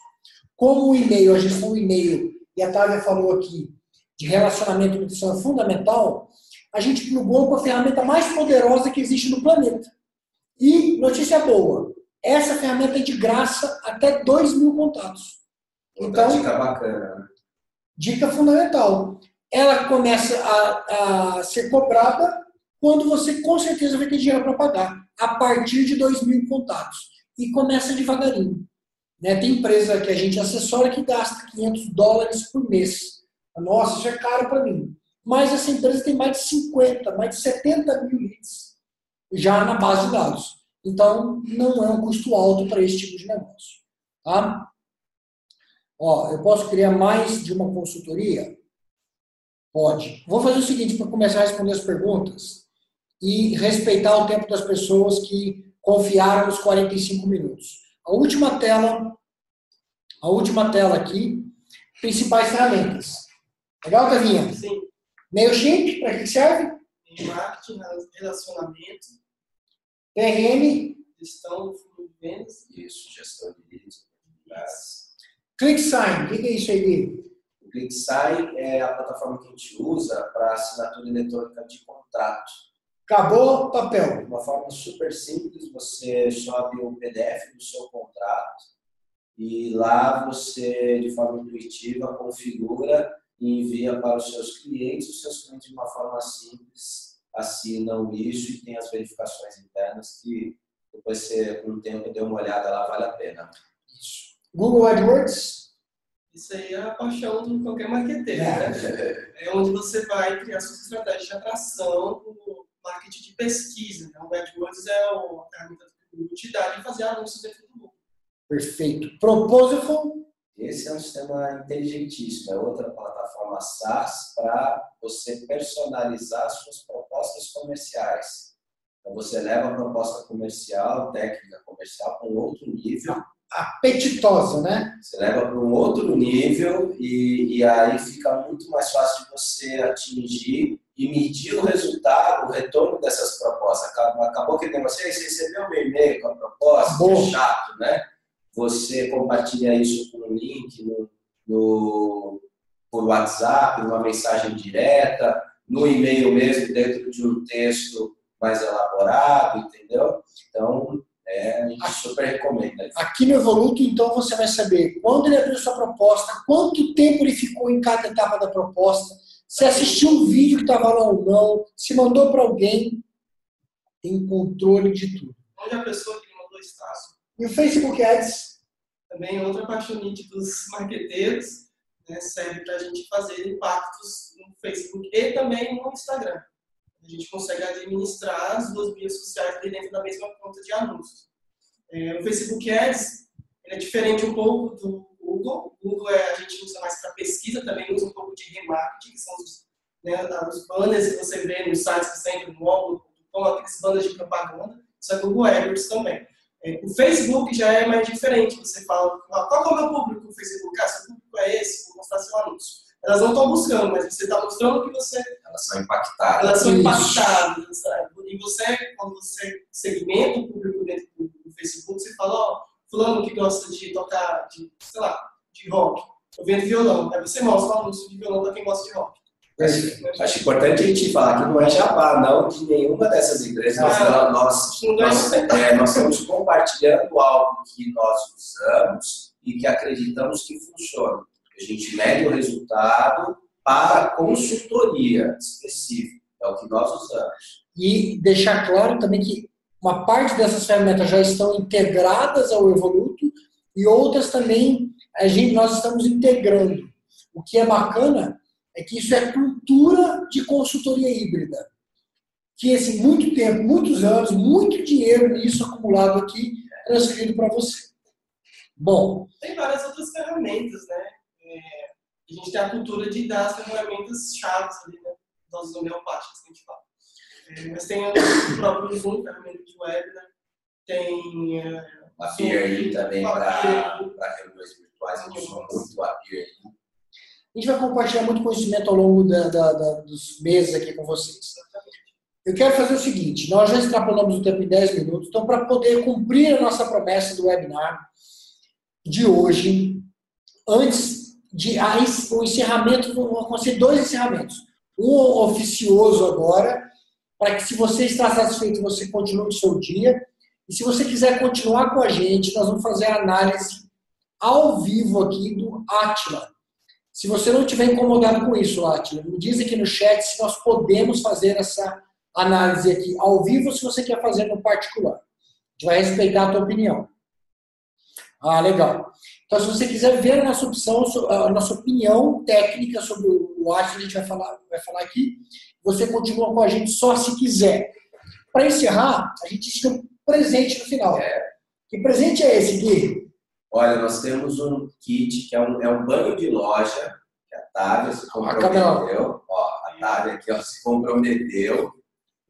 Como o e-mail, a gestão do e-mail, e a Távia falou aqui, de relacionamento e nutrição é fundamental, a gente plugou com a ferramenta mais poderosa que existe no planeta. E, notícia boa, essa ferramenta é de graça até 2 mil contatos. Então, dica bacana. Né? Dica fundamental. Ela começa a, a ser cobrada quando você com certeza vai ter dinheiro para pagar, a partir de 2 mil contatos e começa devagarinho. Né? Tem empresa que a gente assessora que gasta 500 dólares por mês. Nossa, isso é caro para mim. Mas essa empresa tem mais de 50, mais de 70 mil leads já na base de dados. Então, não é um custo alto para esse tipo de negócio. Tá? Ó, eu posso criar mais de uma consultoria? Pode. Vou fazer o seguinte para começar a responder as perguntas e respeitar o tempo das pessoas que confiaram nos 45 minutos. A última tela, a última tela aqui, principais ferramentas. Legal, Tavinha? Sim. MailChimp, para que serve? Marketing, relacionamento. PRM. Gestão de vendas. Isso, gestão de leads. ClickSign, o que é isso aí, O ClickSign é a plataforma que a gente usa para assinatura eletrônica de contrato. Acabou o papel. De uma forma super simples, você sobe o PDF do seu contrato e lá você, de forma intuitiva, configura e envia para os seus clientes. Os seus clientes, de uma forma simples, assinam isso e tem as verificações internas que depois você, com o tempo, dê uma olhada lá, vale a pena. Isso. Google AdWords? Isso aí é a paixão de qualquer marqueteiro, é. né? É onde você vai criar suas estratégias de atração marketing de pesquisa. Né? O AdWords é uma ferramenta que o Google te dá de fazer anúncios dentro do Google. Perfeito. Proposal? Esse é um sistema inteligentíssimo, é outra plataforma SaaS para você personalizar suas propostas comerciais. Então você leva a proposta comercial, técnica comercial para um outro nível. Apetitosa, né? Você leva para um outro nível e, e aí fica muito mais fácil de você atingir e medir o resultado, o retorno dessas propostas. Acabou, acabou que você recebeu um e-mail com a proposta, é chato, né? Você compartilha isso com um link no, no, por WhatsApp, uma mensagem direta, no e-mail mesmo, dentro de um texto mais elaborado, entendeu? Então, é, a gente aqui, super recomenda. Aqui no Evoluto, então, você vai saber quando ele abriu sua proposta, quanto tempo ele ficou em cada etapa da proposta, se assistiu um vídeo que estava lá ou não, se mandou para alguém, tem controle de tudo. Onde a pessoa que mandou está? E o Facebook Ads? Também outra paixonite dos marqueteiros, né, serve para a gente fazer impactos no Facebook e também no Instagram. A gente consegue administrar as duas mídias sociais dentro da mesma conta de anúncios. É, o Facebook Ads é diferente um pouco do Google. Google é, a gente usa mais para pesquisa, também usa um pouco de remarketing, que são os, né, os banners que você vê nos sites que você entra no Google, aqueles banners de propaganda. Isso é Google AdWords também. É, o Facebook já é mais diferente. Você fala, qual é o meu público no Facebook? Ah, seu público é esse, vou mostrar seu anúncio. Elas não estão buscando, mas você está mostrando que você. Elas são impactadas. Elas são impactadas. Sabe? E você, quando você segmenta o público dentro do, do Facebook, você fala, ó, oh, fulano que gosta de tocar, de, sei lá, de rock, eu vendo violão. Aí você mostra o anúncio de violão para quem gosta de rock. Acho, acho, importante a gente falar que não é jabá, não, de nenhuma dessas empresas. Ah, nós, nós, é, nós estamos compartilhando algo que nós usamos e que acreditamos que funciona. A gente mede o resultado para consultoria específica. É o que nós usamos. E deixar claro também que uma parte dessas ferramentas já estão integradas ao Evoluto e outras também a gente, nós estamos integrando. O que é bacana é que isso é cultura de consultoria híbrida. Que esse muito tempo, muitos anos, muito dinheiro nisso acumulado aqui, transferido para você. Bom. Tem várias outras ferramentas, né? É, a gente tem a cultura de dar as ferramentas chaves ali, né? Das homeopáticas que a gente fala. É, mas tem o próprio Zoom, ferramenta de web, né? Tem. É, a Peer também para reuniões virtuais, a gente usa muito a Peer a gente vai compartilhar muito conhecimento ao longo da, da, da, dos meses aqui com vocês. Eu quero fazer o seguinte: nós já extrapolamos o tempo em 10 minutos, então, para poder cumprir a nossa promessa do webinar de hoje, antes de o encerramento, vão acontecer dois encerramentos. Um oficioso agora, para que, se você está satisfeito, você continue o seu dia. E se você quiser continuar com a gente, nós vamos fazer a análise ao vivo aqui do Atila. Se você não estiver incomodado com isso, Atila, me diz aqui no chat se nós podemos fazer essa análise aqui ao vivo ou se você quer fazer no particular. A gente vai respeitar a tua opinião. Ah, legal. Então, se você quiser ver a nossa opção, a nossa opinião técnica sobre o Atila, a gente vai falar, vai falar aqui. Você continua com a gente só se quiser. Para encerrar, a gente tinha um presente no final. Que presente é esse, Gui? Olha, nós temos um kit que é um, é um banho de loja, que a Távia se comprometeu. Ó, a Távia aqui ó, se comprometeu.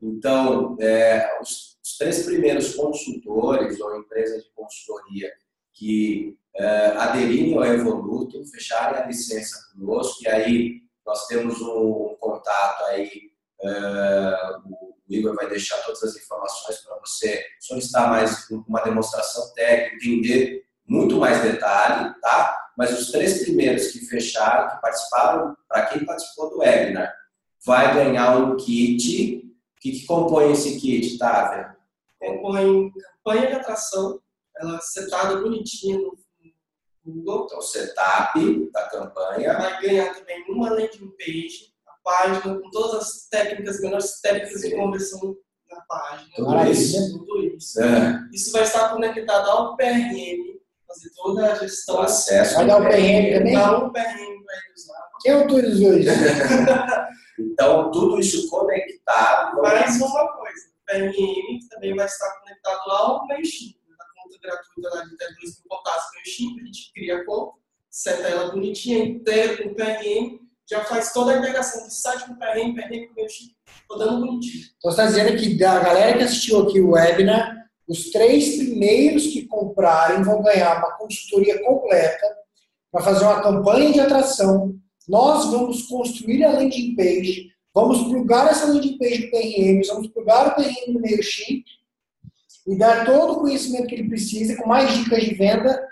Então, é, os, os, três primeiros consultores ou empresas de consultoria que é, aderirem ao Evoluto, fecharem a licença conosco, e aí nós temos um, um contato aí, é, o Igor vai deixar todas as informações para você solicitar mais uma demonstração técnica, entender muito mais detalhe, tá? Mas os três primeiros que fecharam, que participaram, para quem participou do webinar, vai ganhar um kit. O que, que compõe esse kit, Távia? Compõe campanha de atração, ela é setada bonitinha no Google. Então, setup da campanha. Vai ganhar também uma landing page, a página com todas as técnicas, melhores técnicas Sim. de conversão na página. Tudo isso. Tudo isso. É. Isso vai estar conectado ao PRM, fazer toda a gestão. O acesso. Vai dar o PRM também? Dá um PRM para ele usar. Quem autorizou isso? então, tudo isso conectado. Mais uma coisa, o PRM também vai estar conectado lá ao MailChimp, né? a conta gratuita lá de até 2 mil contatos MailChimp, a gente cria a conta, seta ela bonitinha, inteira com o PRM, já faz toda a integração do site com o PRM, PRM com o MailChimp, rodando bonitinho. Então, você está dizendo que a galera que assistiu aqui o webinar os três primeiros que comprarem vão ganhar uma consultoria completa para fazer uma campanha de atração. Nós vamos construir a landing page, vamos plugar essa landing page no PRM, vamos plugar o PRM no MailChimp e dar todo o conhecimento que ele precisa, com mais dicas de venda,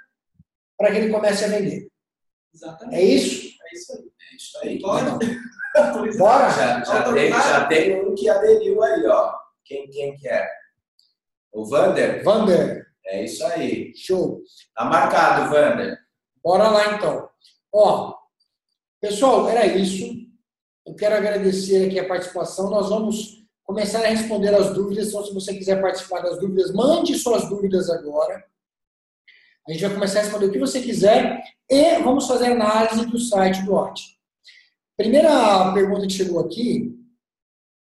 para que ele comece a vender. Exatamente. É isso? É isso aí. É isso aí. Bora? Bora? Já, já, tem, já tem um que aderiu aí, ó. Quem, quem que é? O Vander? Vander. É isso aí. Show. Tá marcado, Vander. Bora lá então. Ó, pessoal, era isso. Eu quero agradecer aqui a participação. Nós vamos começar a responder as dúvidas. Então, se você quiser participar das dúvidas, mande suas dúvidas agora. A gente vai começar a responder o que você quiser e vamos fazer análise do site do OT. Primeira pergunta que chegou aqui,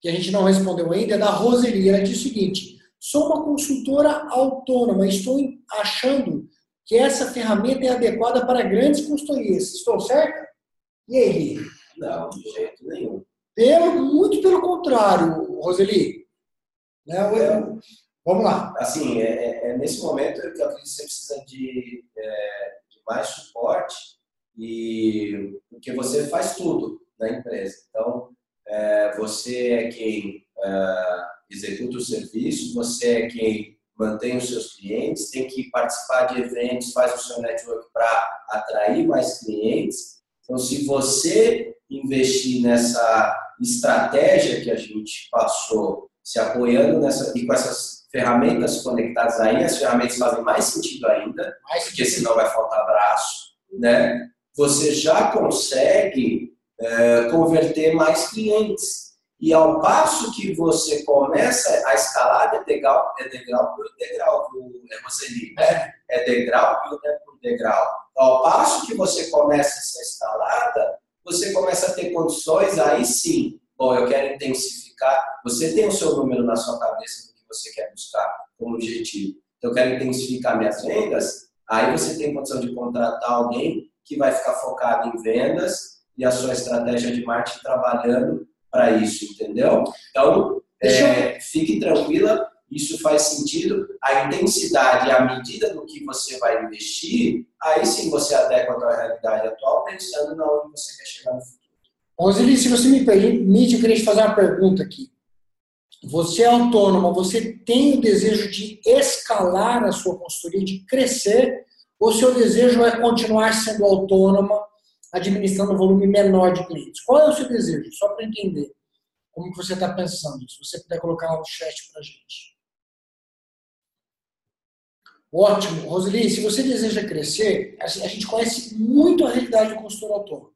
que a gente não respondeu ainda, é da Roseli. Ela diz o seguinte: Sou uma consultora autônoma, estou achando que essa ferramenta é adequada para grandes consultorias. Estou certa? E aí? Não, de jeito nenhum. Pelo, muito pelo contrário, Roseli. Né? Eu, vamos lá. Assim, é, é, é, é nesse momento que eu acredito que você precisa de, é, de mais suporte e porque você faz tudo na empresa. Então, é, você é quem é, executa o serviço, você é quem mantém os seus clientes, tem que participar de eventos, faz o seu network para atrair mais clientes. Então, se você investir nessa estratégia que a gente passou, se apoiando nessa e com essas ferramentas conectadas aí, as ferramentas fazem mais sentido ainda, mais porque senão vai faltar braço, né? Você já consegue é, converter mais clientes. E ao passo que você começa a escalar é degrau, é degrau por degrau, é Roseli, né? É degrau por degrau. Ao passo que você começa essa escalada, você começa a ter condições, aí sim, bom, eu quero intensificar. Você tem o seu número na sua cabeça do que você quer buscar como objetivo. Então, eu quero intensificar minhas vendas. Aí você tem condição de contratar alguém que vai ficar focado em vendas e a sua estratégia de marketing trabalhando para isso, entendeu? Então, é, fique tranquila, isso faz sentido. A intensidade e a medida do que você vai investir, aí sim você adequa a sua realidade atual, pensando na onde você quer chegar no futuro. Roseli, se você me permite, eu queria te fazer uma pergunta aqui. Você é autônoma, você tem o desejo de escalar a sua consultoria, de crescer, ou seu desejo é continuar sendo autônoma, administrando um volume menor de clientes? Qual é o seu desejo? Só para entender como que você está pensando. Se você puder colocar no chat para a gente. Ótimo. Roseli, se você deseja crescer, a gente conhece muito a realidade do consultor autônomo.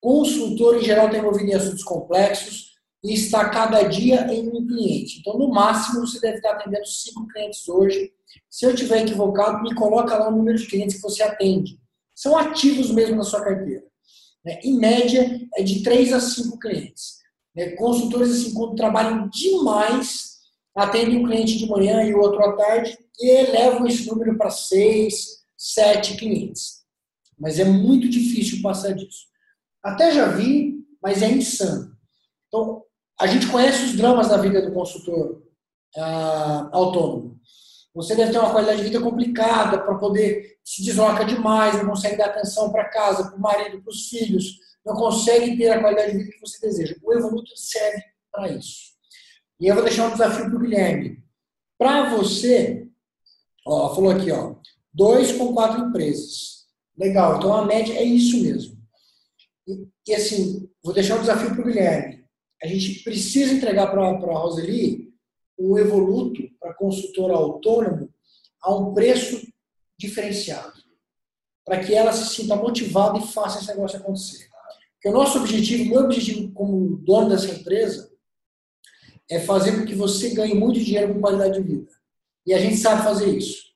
Consultor, em geral, está envolvido em assuntos complexos e está cada dia em um cliente. Então, no máximo, você deve estar atendendo cinco clientes hoje. Se eu estiver equivocado, me coloca lá o número de clientes que você atende. São ativos mesmo na sua carteira. Né? Em média, é de três a cinco clientes. Né? Consultores, assim, quando trabalham demais, atendem um cliente de manhã e outro à tarde e elevam esse número para seis, sete clientes. Mas é muito difícil passar disso. Até já vi, mas é insano. Então, a gente conhece os dramas da vida do consultor ah, autônomo. Você deve ter uma qualidade de vida complicada para poder se desloca demais, não consegue dar atenção para casa, para o marido, para os filhos, não consegue ter a qualidade de vida que você deseja. O Evoluto serve para isso. E eu vou deixar um desafio para o Guilherme. Para você, ó, falou aqui, ó, dois com quatro empresas. Legal, então a média é isso mesmo. E, e assim, vou deixar um desafio para o Guilherme. A gente precisa entregar para a Roseli o Evoluto para consultor autônomo a um preço diferenciado. Para que ela se sinta motivada e faça esse negócio acontecer. Porque o nosso objetivo, meu objetivo como dono dessa empresa, é fazer com que você ganhe muito dinheiro com qualidade de vida. E a gente sabe fazer isso.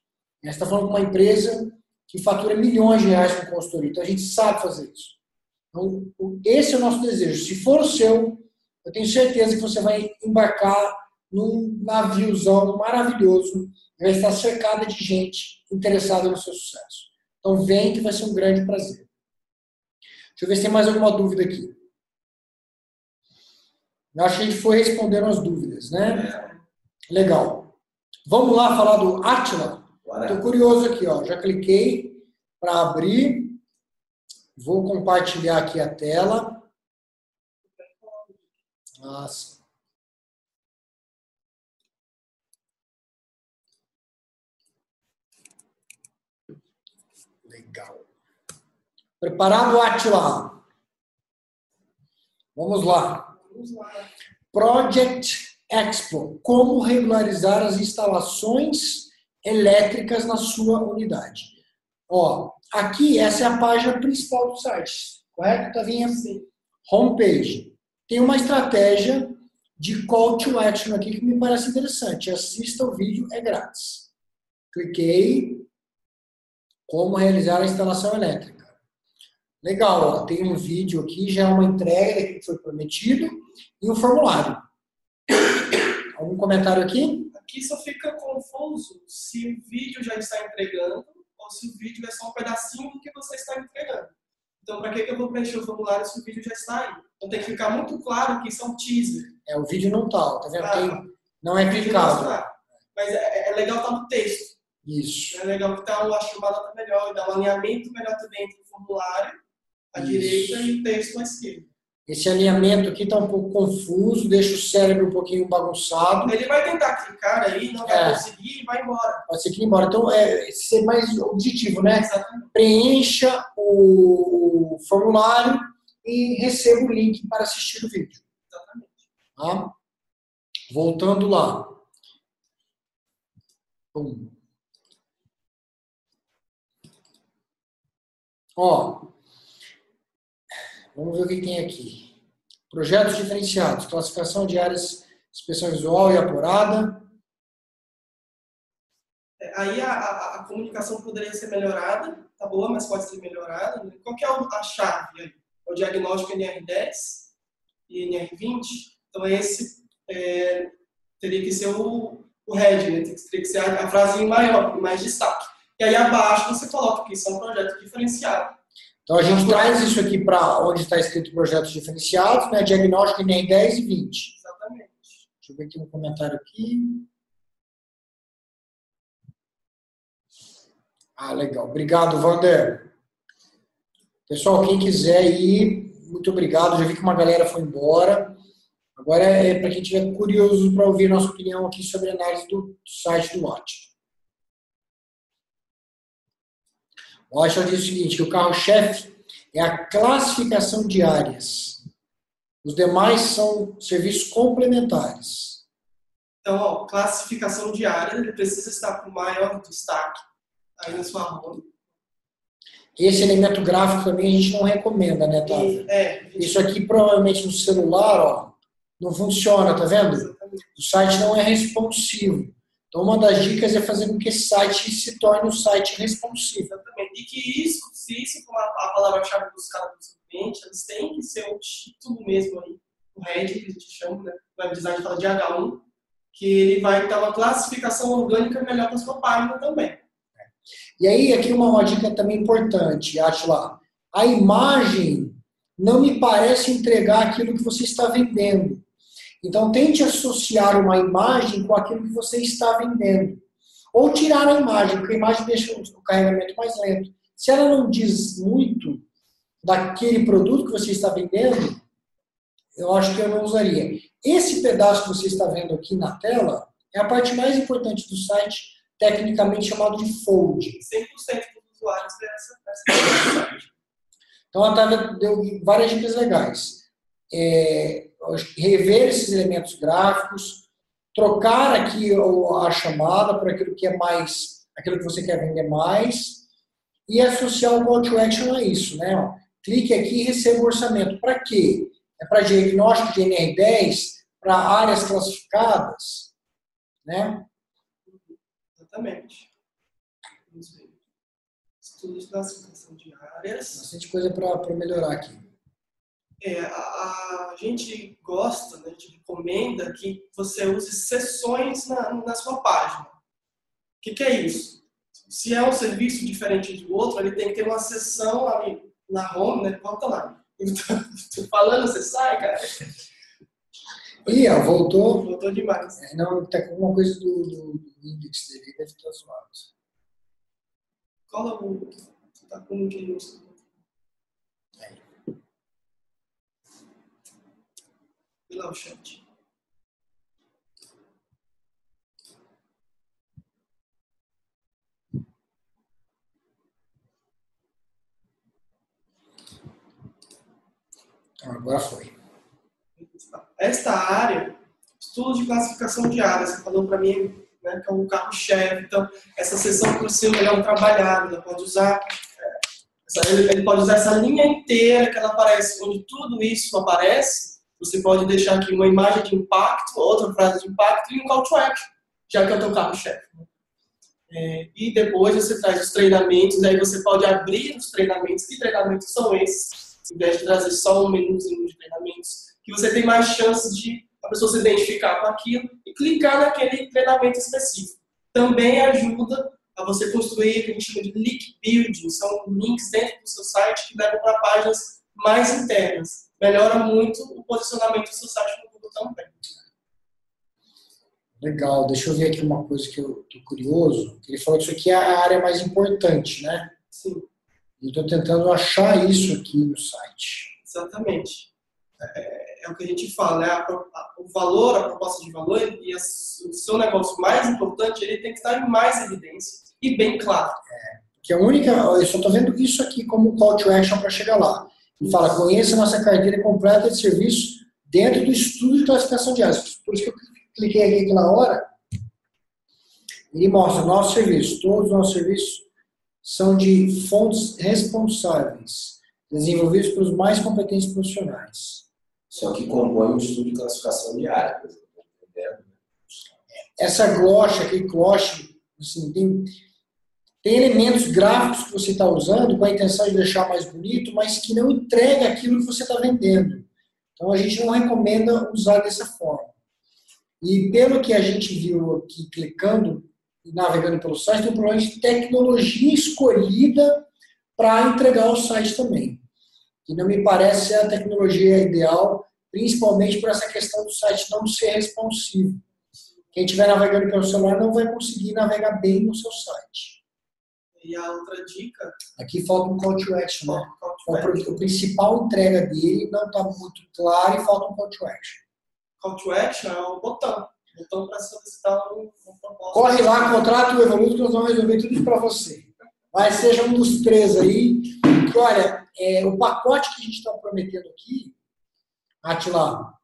A gente está falando com uma empresa que fatura milhões de reais com consultoria. Então a gente sabe fazer isso. Então, esse é o nosso desejo. Se for o seu, eu tenho certeza que você vai embarcar num naviozão maravilhoso e vai estar cercada de gente interessada no seu sucesso. Então vem que vai ser um grande prazer. Deixa eu ver se tem mais alguma dúvida aqui. Eu acho que a gente foi respondendo as dúvidas, né? Legal. Vamos lá falar do Atila? Estou curioso aqui, ó. Já cliquei para abrir. Vou compartilhar aqui a tela. Nossa. Legal. Preparado, Atila? Vamos lá. Vamos lá. Project Expo. Como regularizar as instalações elétricas na sua unidade. Ó, aqui essa é a página principal do site, correto, Tavinha? Sim. Homepage. Tem uma estratégia de call to action aqui que me parece interessante. Assista o vídeo, é grátis. Cliquei, como realizar a instalação elétrica. Legal, ó, tem um vídeo aqui, já é uma entrega que foi prometido e um formulário. Algum comentário aqui? Aqui só fica confuso se o vídeo já está entregando ou se o vídeo é só um pedacinho do que você está entregando. Então, para que, eu vou preencher o formulário se o vídeo já está aí? Então, tem que ficar muito claro que isso é um teaser. É, o vídeo não está, tá vendo? Ah, tem, não é clicável. Mas é, é legal estar tá no texto. Isso. É legal que tá, a chamada tá melhor, dá um alinhamento melhor também entre o formulário à Isso. direita e o texto à esquerda. Esse alinhamento aqui está um pouco confuso, deixa o cérebro um pouquinho bagunçado. Ele vai tentar clicar aí, não vai É. conseguir e vai embora. Pode ser que ir embora. Então, é ser mais objetivo, né? Exatamente. Preencha o formulário e receba o link para assistir o vídeo. Exatamente. Tá? Voltando lá. Pum. Ó, vamos ver o que tem aqui. Projetos diferenciados, classificação de áreas, inspeção visual e apurada. É, Aí a, a- a comunicação poderia ser melhorada, tá boa, mas pode ser melhorada. né? Qual que é a chave? É o diagnóstico NR10 e NR20. Então esse é, teria que ser o, o head, né? Teria que- ser a, a frase maior, mais destaque. E aí abaixo você coloca que isso é um projeto diferenciado. Então a gente traz isso aqui para onde está escrito projetos diferenciados, né? Diagnóstico NR 10 e 20. Exatamente. Deixa eu ver aqui um comentário aqui. Ah, legal. Obrigado, Vander. Pessoal, quem quiser ir, muito obrigado. Já vi que uma galera foi embora. Agora é para quem estiver curioso para ouvir nossa opinião aqui sobre a análise do site do Watch. O Watch diz o seguinte, que o carro-chefe é a classificação de áreas. Os demais são serviços complementares. Então, ó, classificação de área, ele precisa estar com maior destaque aí na sua home. Esse elemento gráfico também a gente não recomenda, né, Távia? E, é, Isso aqui provavelmente no celular, ó, não funciona, tá vendo? O site não é responsivo. Então, uma das dicas é fazer com que esse site se torne um site responsivo. Exatamente. E que isso, se isso for a, a palavra-chave dos caras do cliente, eles têm que ser o título mesmo aí, o head que a gente chama, né? O web design fala de H1, que ele vai dar uma classificação orgânica melhor para sua página também. E aí, aqui uma, uma dica também importante, Atila. A imagem não me parece entregar aquilo que você está vendendo. Então, tente associar uma imagem com aquilo que você está vendendo. Ou tirar a imagem, porque a imagem deixa o carregamento mais lento. Se ela não diz muito daquele produto que você está vendendo, eu acho que eu não usaria. Esse pedaço que você está vendo aqui na tela é a parte mais importante do site, tecnicamente chamado de fold. 100% dos usuários têm essa, Então, a Távia deu várias dicas legais. É, rever esses elementos gráficos, trocar aqui a chamada por aquilo que é mais, aquilo que você quer vender mais, e associar o call to action a isso, né? Clique aqui e receba o orçamento. Para quê? É para diagnóstico de NR10, para áreas classificadas, né? Exatamente. Vamos ver. Estudo de classificação de áreas. Bastante coisa para melhorar aqui. É, a, a gente gosta, né, a gente recomenda que você use sessões na, na sua página. O que, que é isso? Se é um serviço diferente do outro, ele tem que ter uma sessão ali na home, né? Volta lá. Tô falando, você sai, cara. Ih, voltou. Voltou demais. É, Não, tá com alguma coisa do, do, do index dele, deve estar zoado. Cola o. Tá com o que o. Ah, Agora foi. Esta área, estudo de classificação de áreas, você falou para mim né, que é um carro-chefe, então essa sessão pode ser melhor trabalhada, ela pode usar, é, ele pode usar essa linha inteira que ela aparece, onde tudo isso aparece, você pode deixar aqui uma imagem de impacto, outra frase de impacto e um call to action, já que é o teu carro-chefe. né? É, e depois você traz os treinamentos, aí você pode abrir os treinamentos, que treinamentos são esses, em vez de trazer só um menuzinho de treinamentos, que você tem mais chance de a pessoa se identificar com aquilo e clicar naquele treinamento específico. Também ajuda a você construir o que a gente chama de link building, são links dentro do seu site que levam para páginas mais internas. Melhora muito o posicionamento do seu site no Google também. Legal, deixa eu ver aqui uma coisa que eu tô curioso. Ele falou que isso aqui é a área mais importante, né? Sim, Eu estou tentando achar isso aqui no site. exatamente. É, é o que a gente fala, né? A a- o valor, a proposta de valor e a- o seu negócio mais importante, ele tem que estar em mais evidência e bem claro. Que a única, eu só estou vendo isso aqui como call to action para chegar lá. Ele fala, conheça nossa carteira completa de serviços dentro do estudo de classificação de áreas. Por isso que eu cliquei aqui aquela hora. Ele mostra nossos serviços. Todos os nossos serviços são de fontes responsáveis, desenvolvidos pelos mais competentes profissionais. Só que compõe um estudo de classificação de área. pelo que eu tô entendendo. essa glocha aqui, gloche, assim, tem, tem elementos gráficos que você está usando com a intenção de deixar mais bonito, mas que não entrega aquilo que você está vendendo. Então a gente não recomenda usar dessa forma. E pelo que a gente viu aqui, clicando e navegando pelo site, tem um problema de tecnologia escolhida para entregar o site também. Que não me parece ser a tecnologia ideal, principalmente por essa questão do site não ser responsivo. Quem estiver navegando pelo celular não vai conseguir navegar bem no seu site. E a outra dica, Aqui falta um call to action, né? to O, principal entrega dele não está muito claro e falta um call to action. Call to action é o botão. O botão para solicitar um, um propósito. Corre lá, contrata o Evoluto que nós vamos resolver tudo isso para você. Mas seja um dos três aí. Que, olha, é, o pacote que a gente está prometendo aqui, Atila,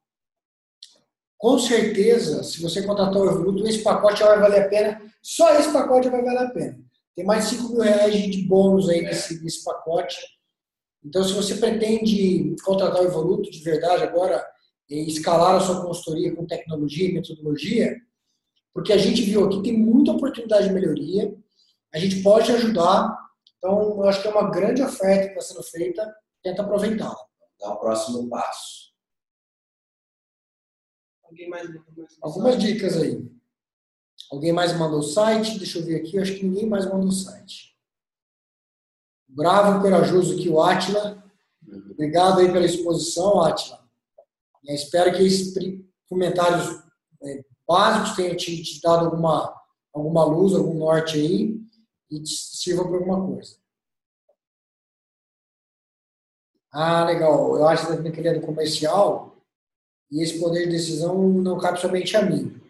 com certeza, se você contratar o Evoluto, esse pacote já vai valer a pena. Só esse pacote já vai valer a pena. Tem mais de 5 mil reais de bônus aí nesse, nesse pacote. Então, se você pretende contratar o Evoluto de verdade agora, e escalar a sua consultoria com tecnologia e metodologia, porque a gente viu aqui tem muita oportunidade de melhoria, a gente pode ajudar, então eu acho que é uma grande oferta que está sendo feita, tenta aproveitá-la. Dá o próximo passo. Alguém mais mais- mais- Algumas dicas aí. Alguém mais mandou o site? Deixa eu ver aqui, acho que ninguém mais mandou o site. Bravo, corajoso aqui, o Atila. Obrigado aí pela exposição, Atila. Espero que esses comentários é, básicos tenham te, te dado alguma, alguma luz, algum norte aí e te sirva para alguma coisa. Ah, legal. Eu acho que ele é do comercial e esse poder de decisão não cabe somente a mim.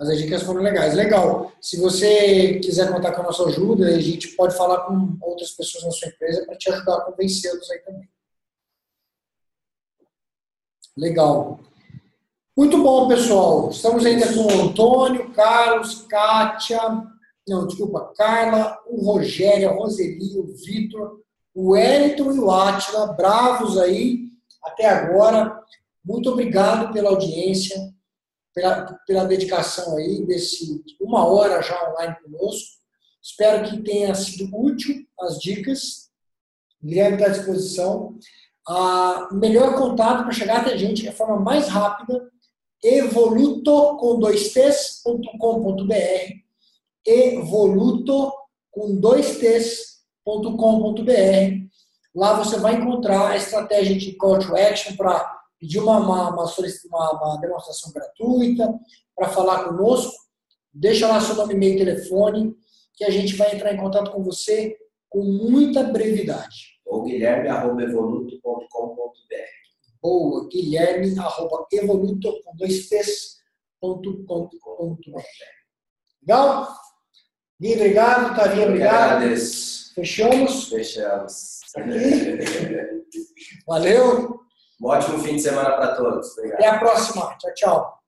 Mas as dicas foram legais. Legal. Se você quiser contar com a nossa ajuda, a gente pode falar com outras pessoas na sua empresa para te ajudar a convencê-los aí também. Legal. Muito bom, pessoal. Estamos ainda com o Antônio, Carlos, Kátia, não, desculpa, Carla, o Rogério, a Roseli, o Vitor, o Wellington e o Átila, bravos aí até agora. Muito obrigado pela audiência, pela, pela dedicação aí desse uma hora já online conosco. Espero que tenha sido útil as dicas. Guilherme está à disposição. O melhor contato para chegar até a gente, a forma mais rápida, evoluto com dois t's.com.br evoluto com dois t's.com.br Lá você vai encontrar a estratégia de call to action para pedir uma, uma, uma, uma, demonstração gratuita, para falar conosco. Deixa lá seu nome, e-mail telefone, que a gente vai entrar em contato com você com muita brevidade. Ou guilherme.evoluto.com.br Boa, guilherme, arroba, evoluto, com dois t's.com.br Legal? Gui, obrigado. Tavinha, obrigado. agradeço. Fechamos. Fechamos. Valeu. Um ótimo fim de semana para todos. Obrigado. Até a próxima. Tchau, tchau.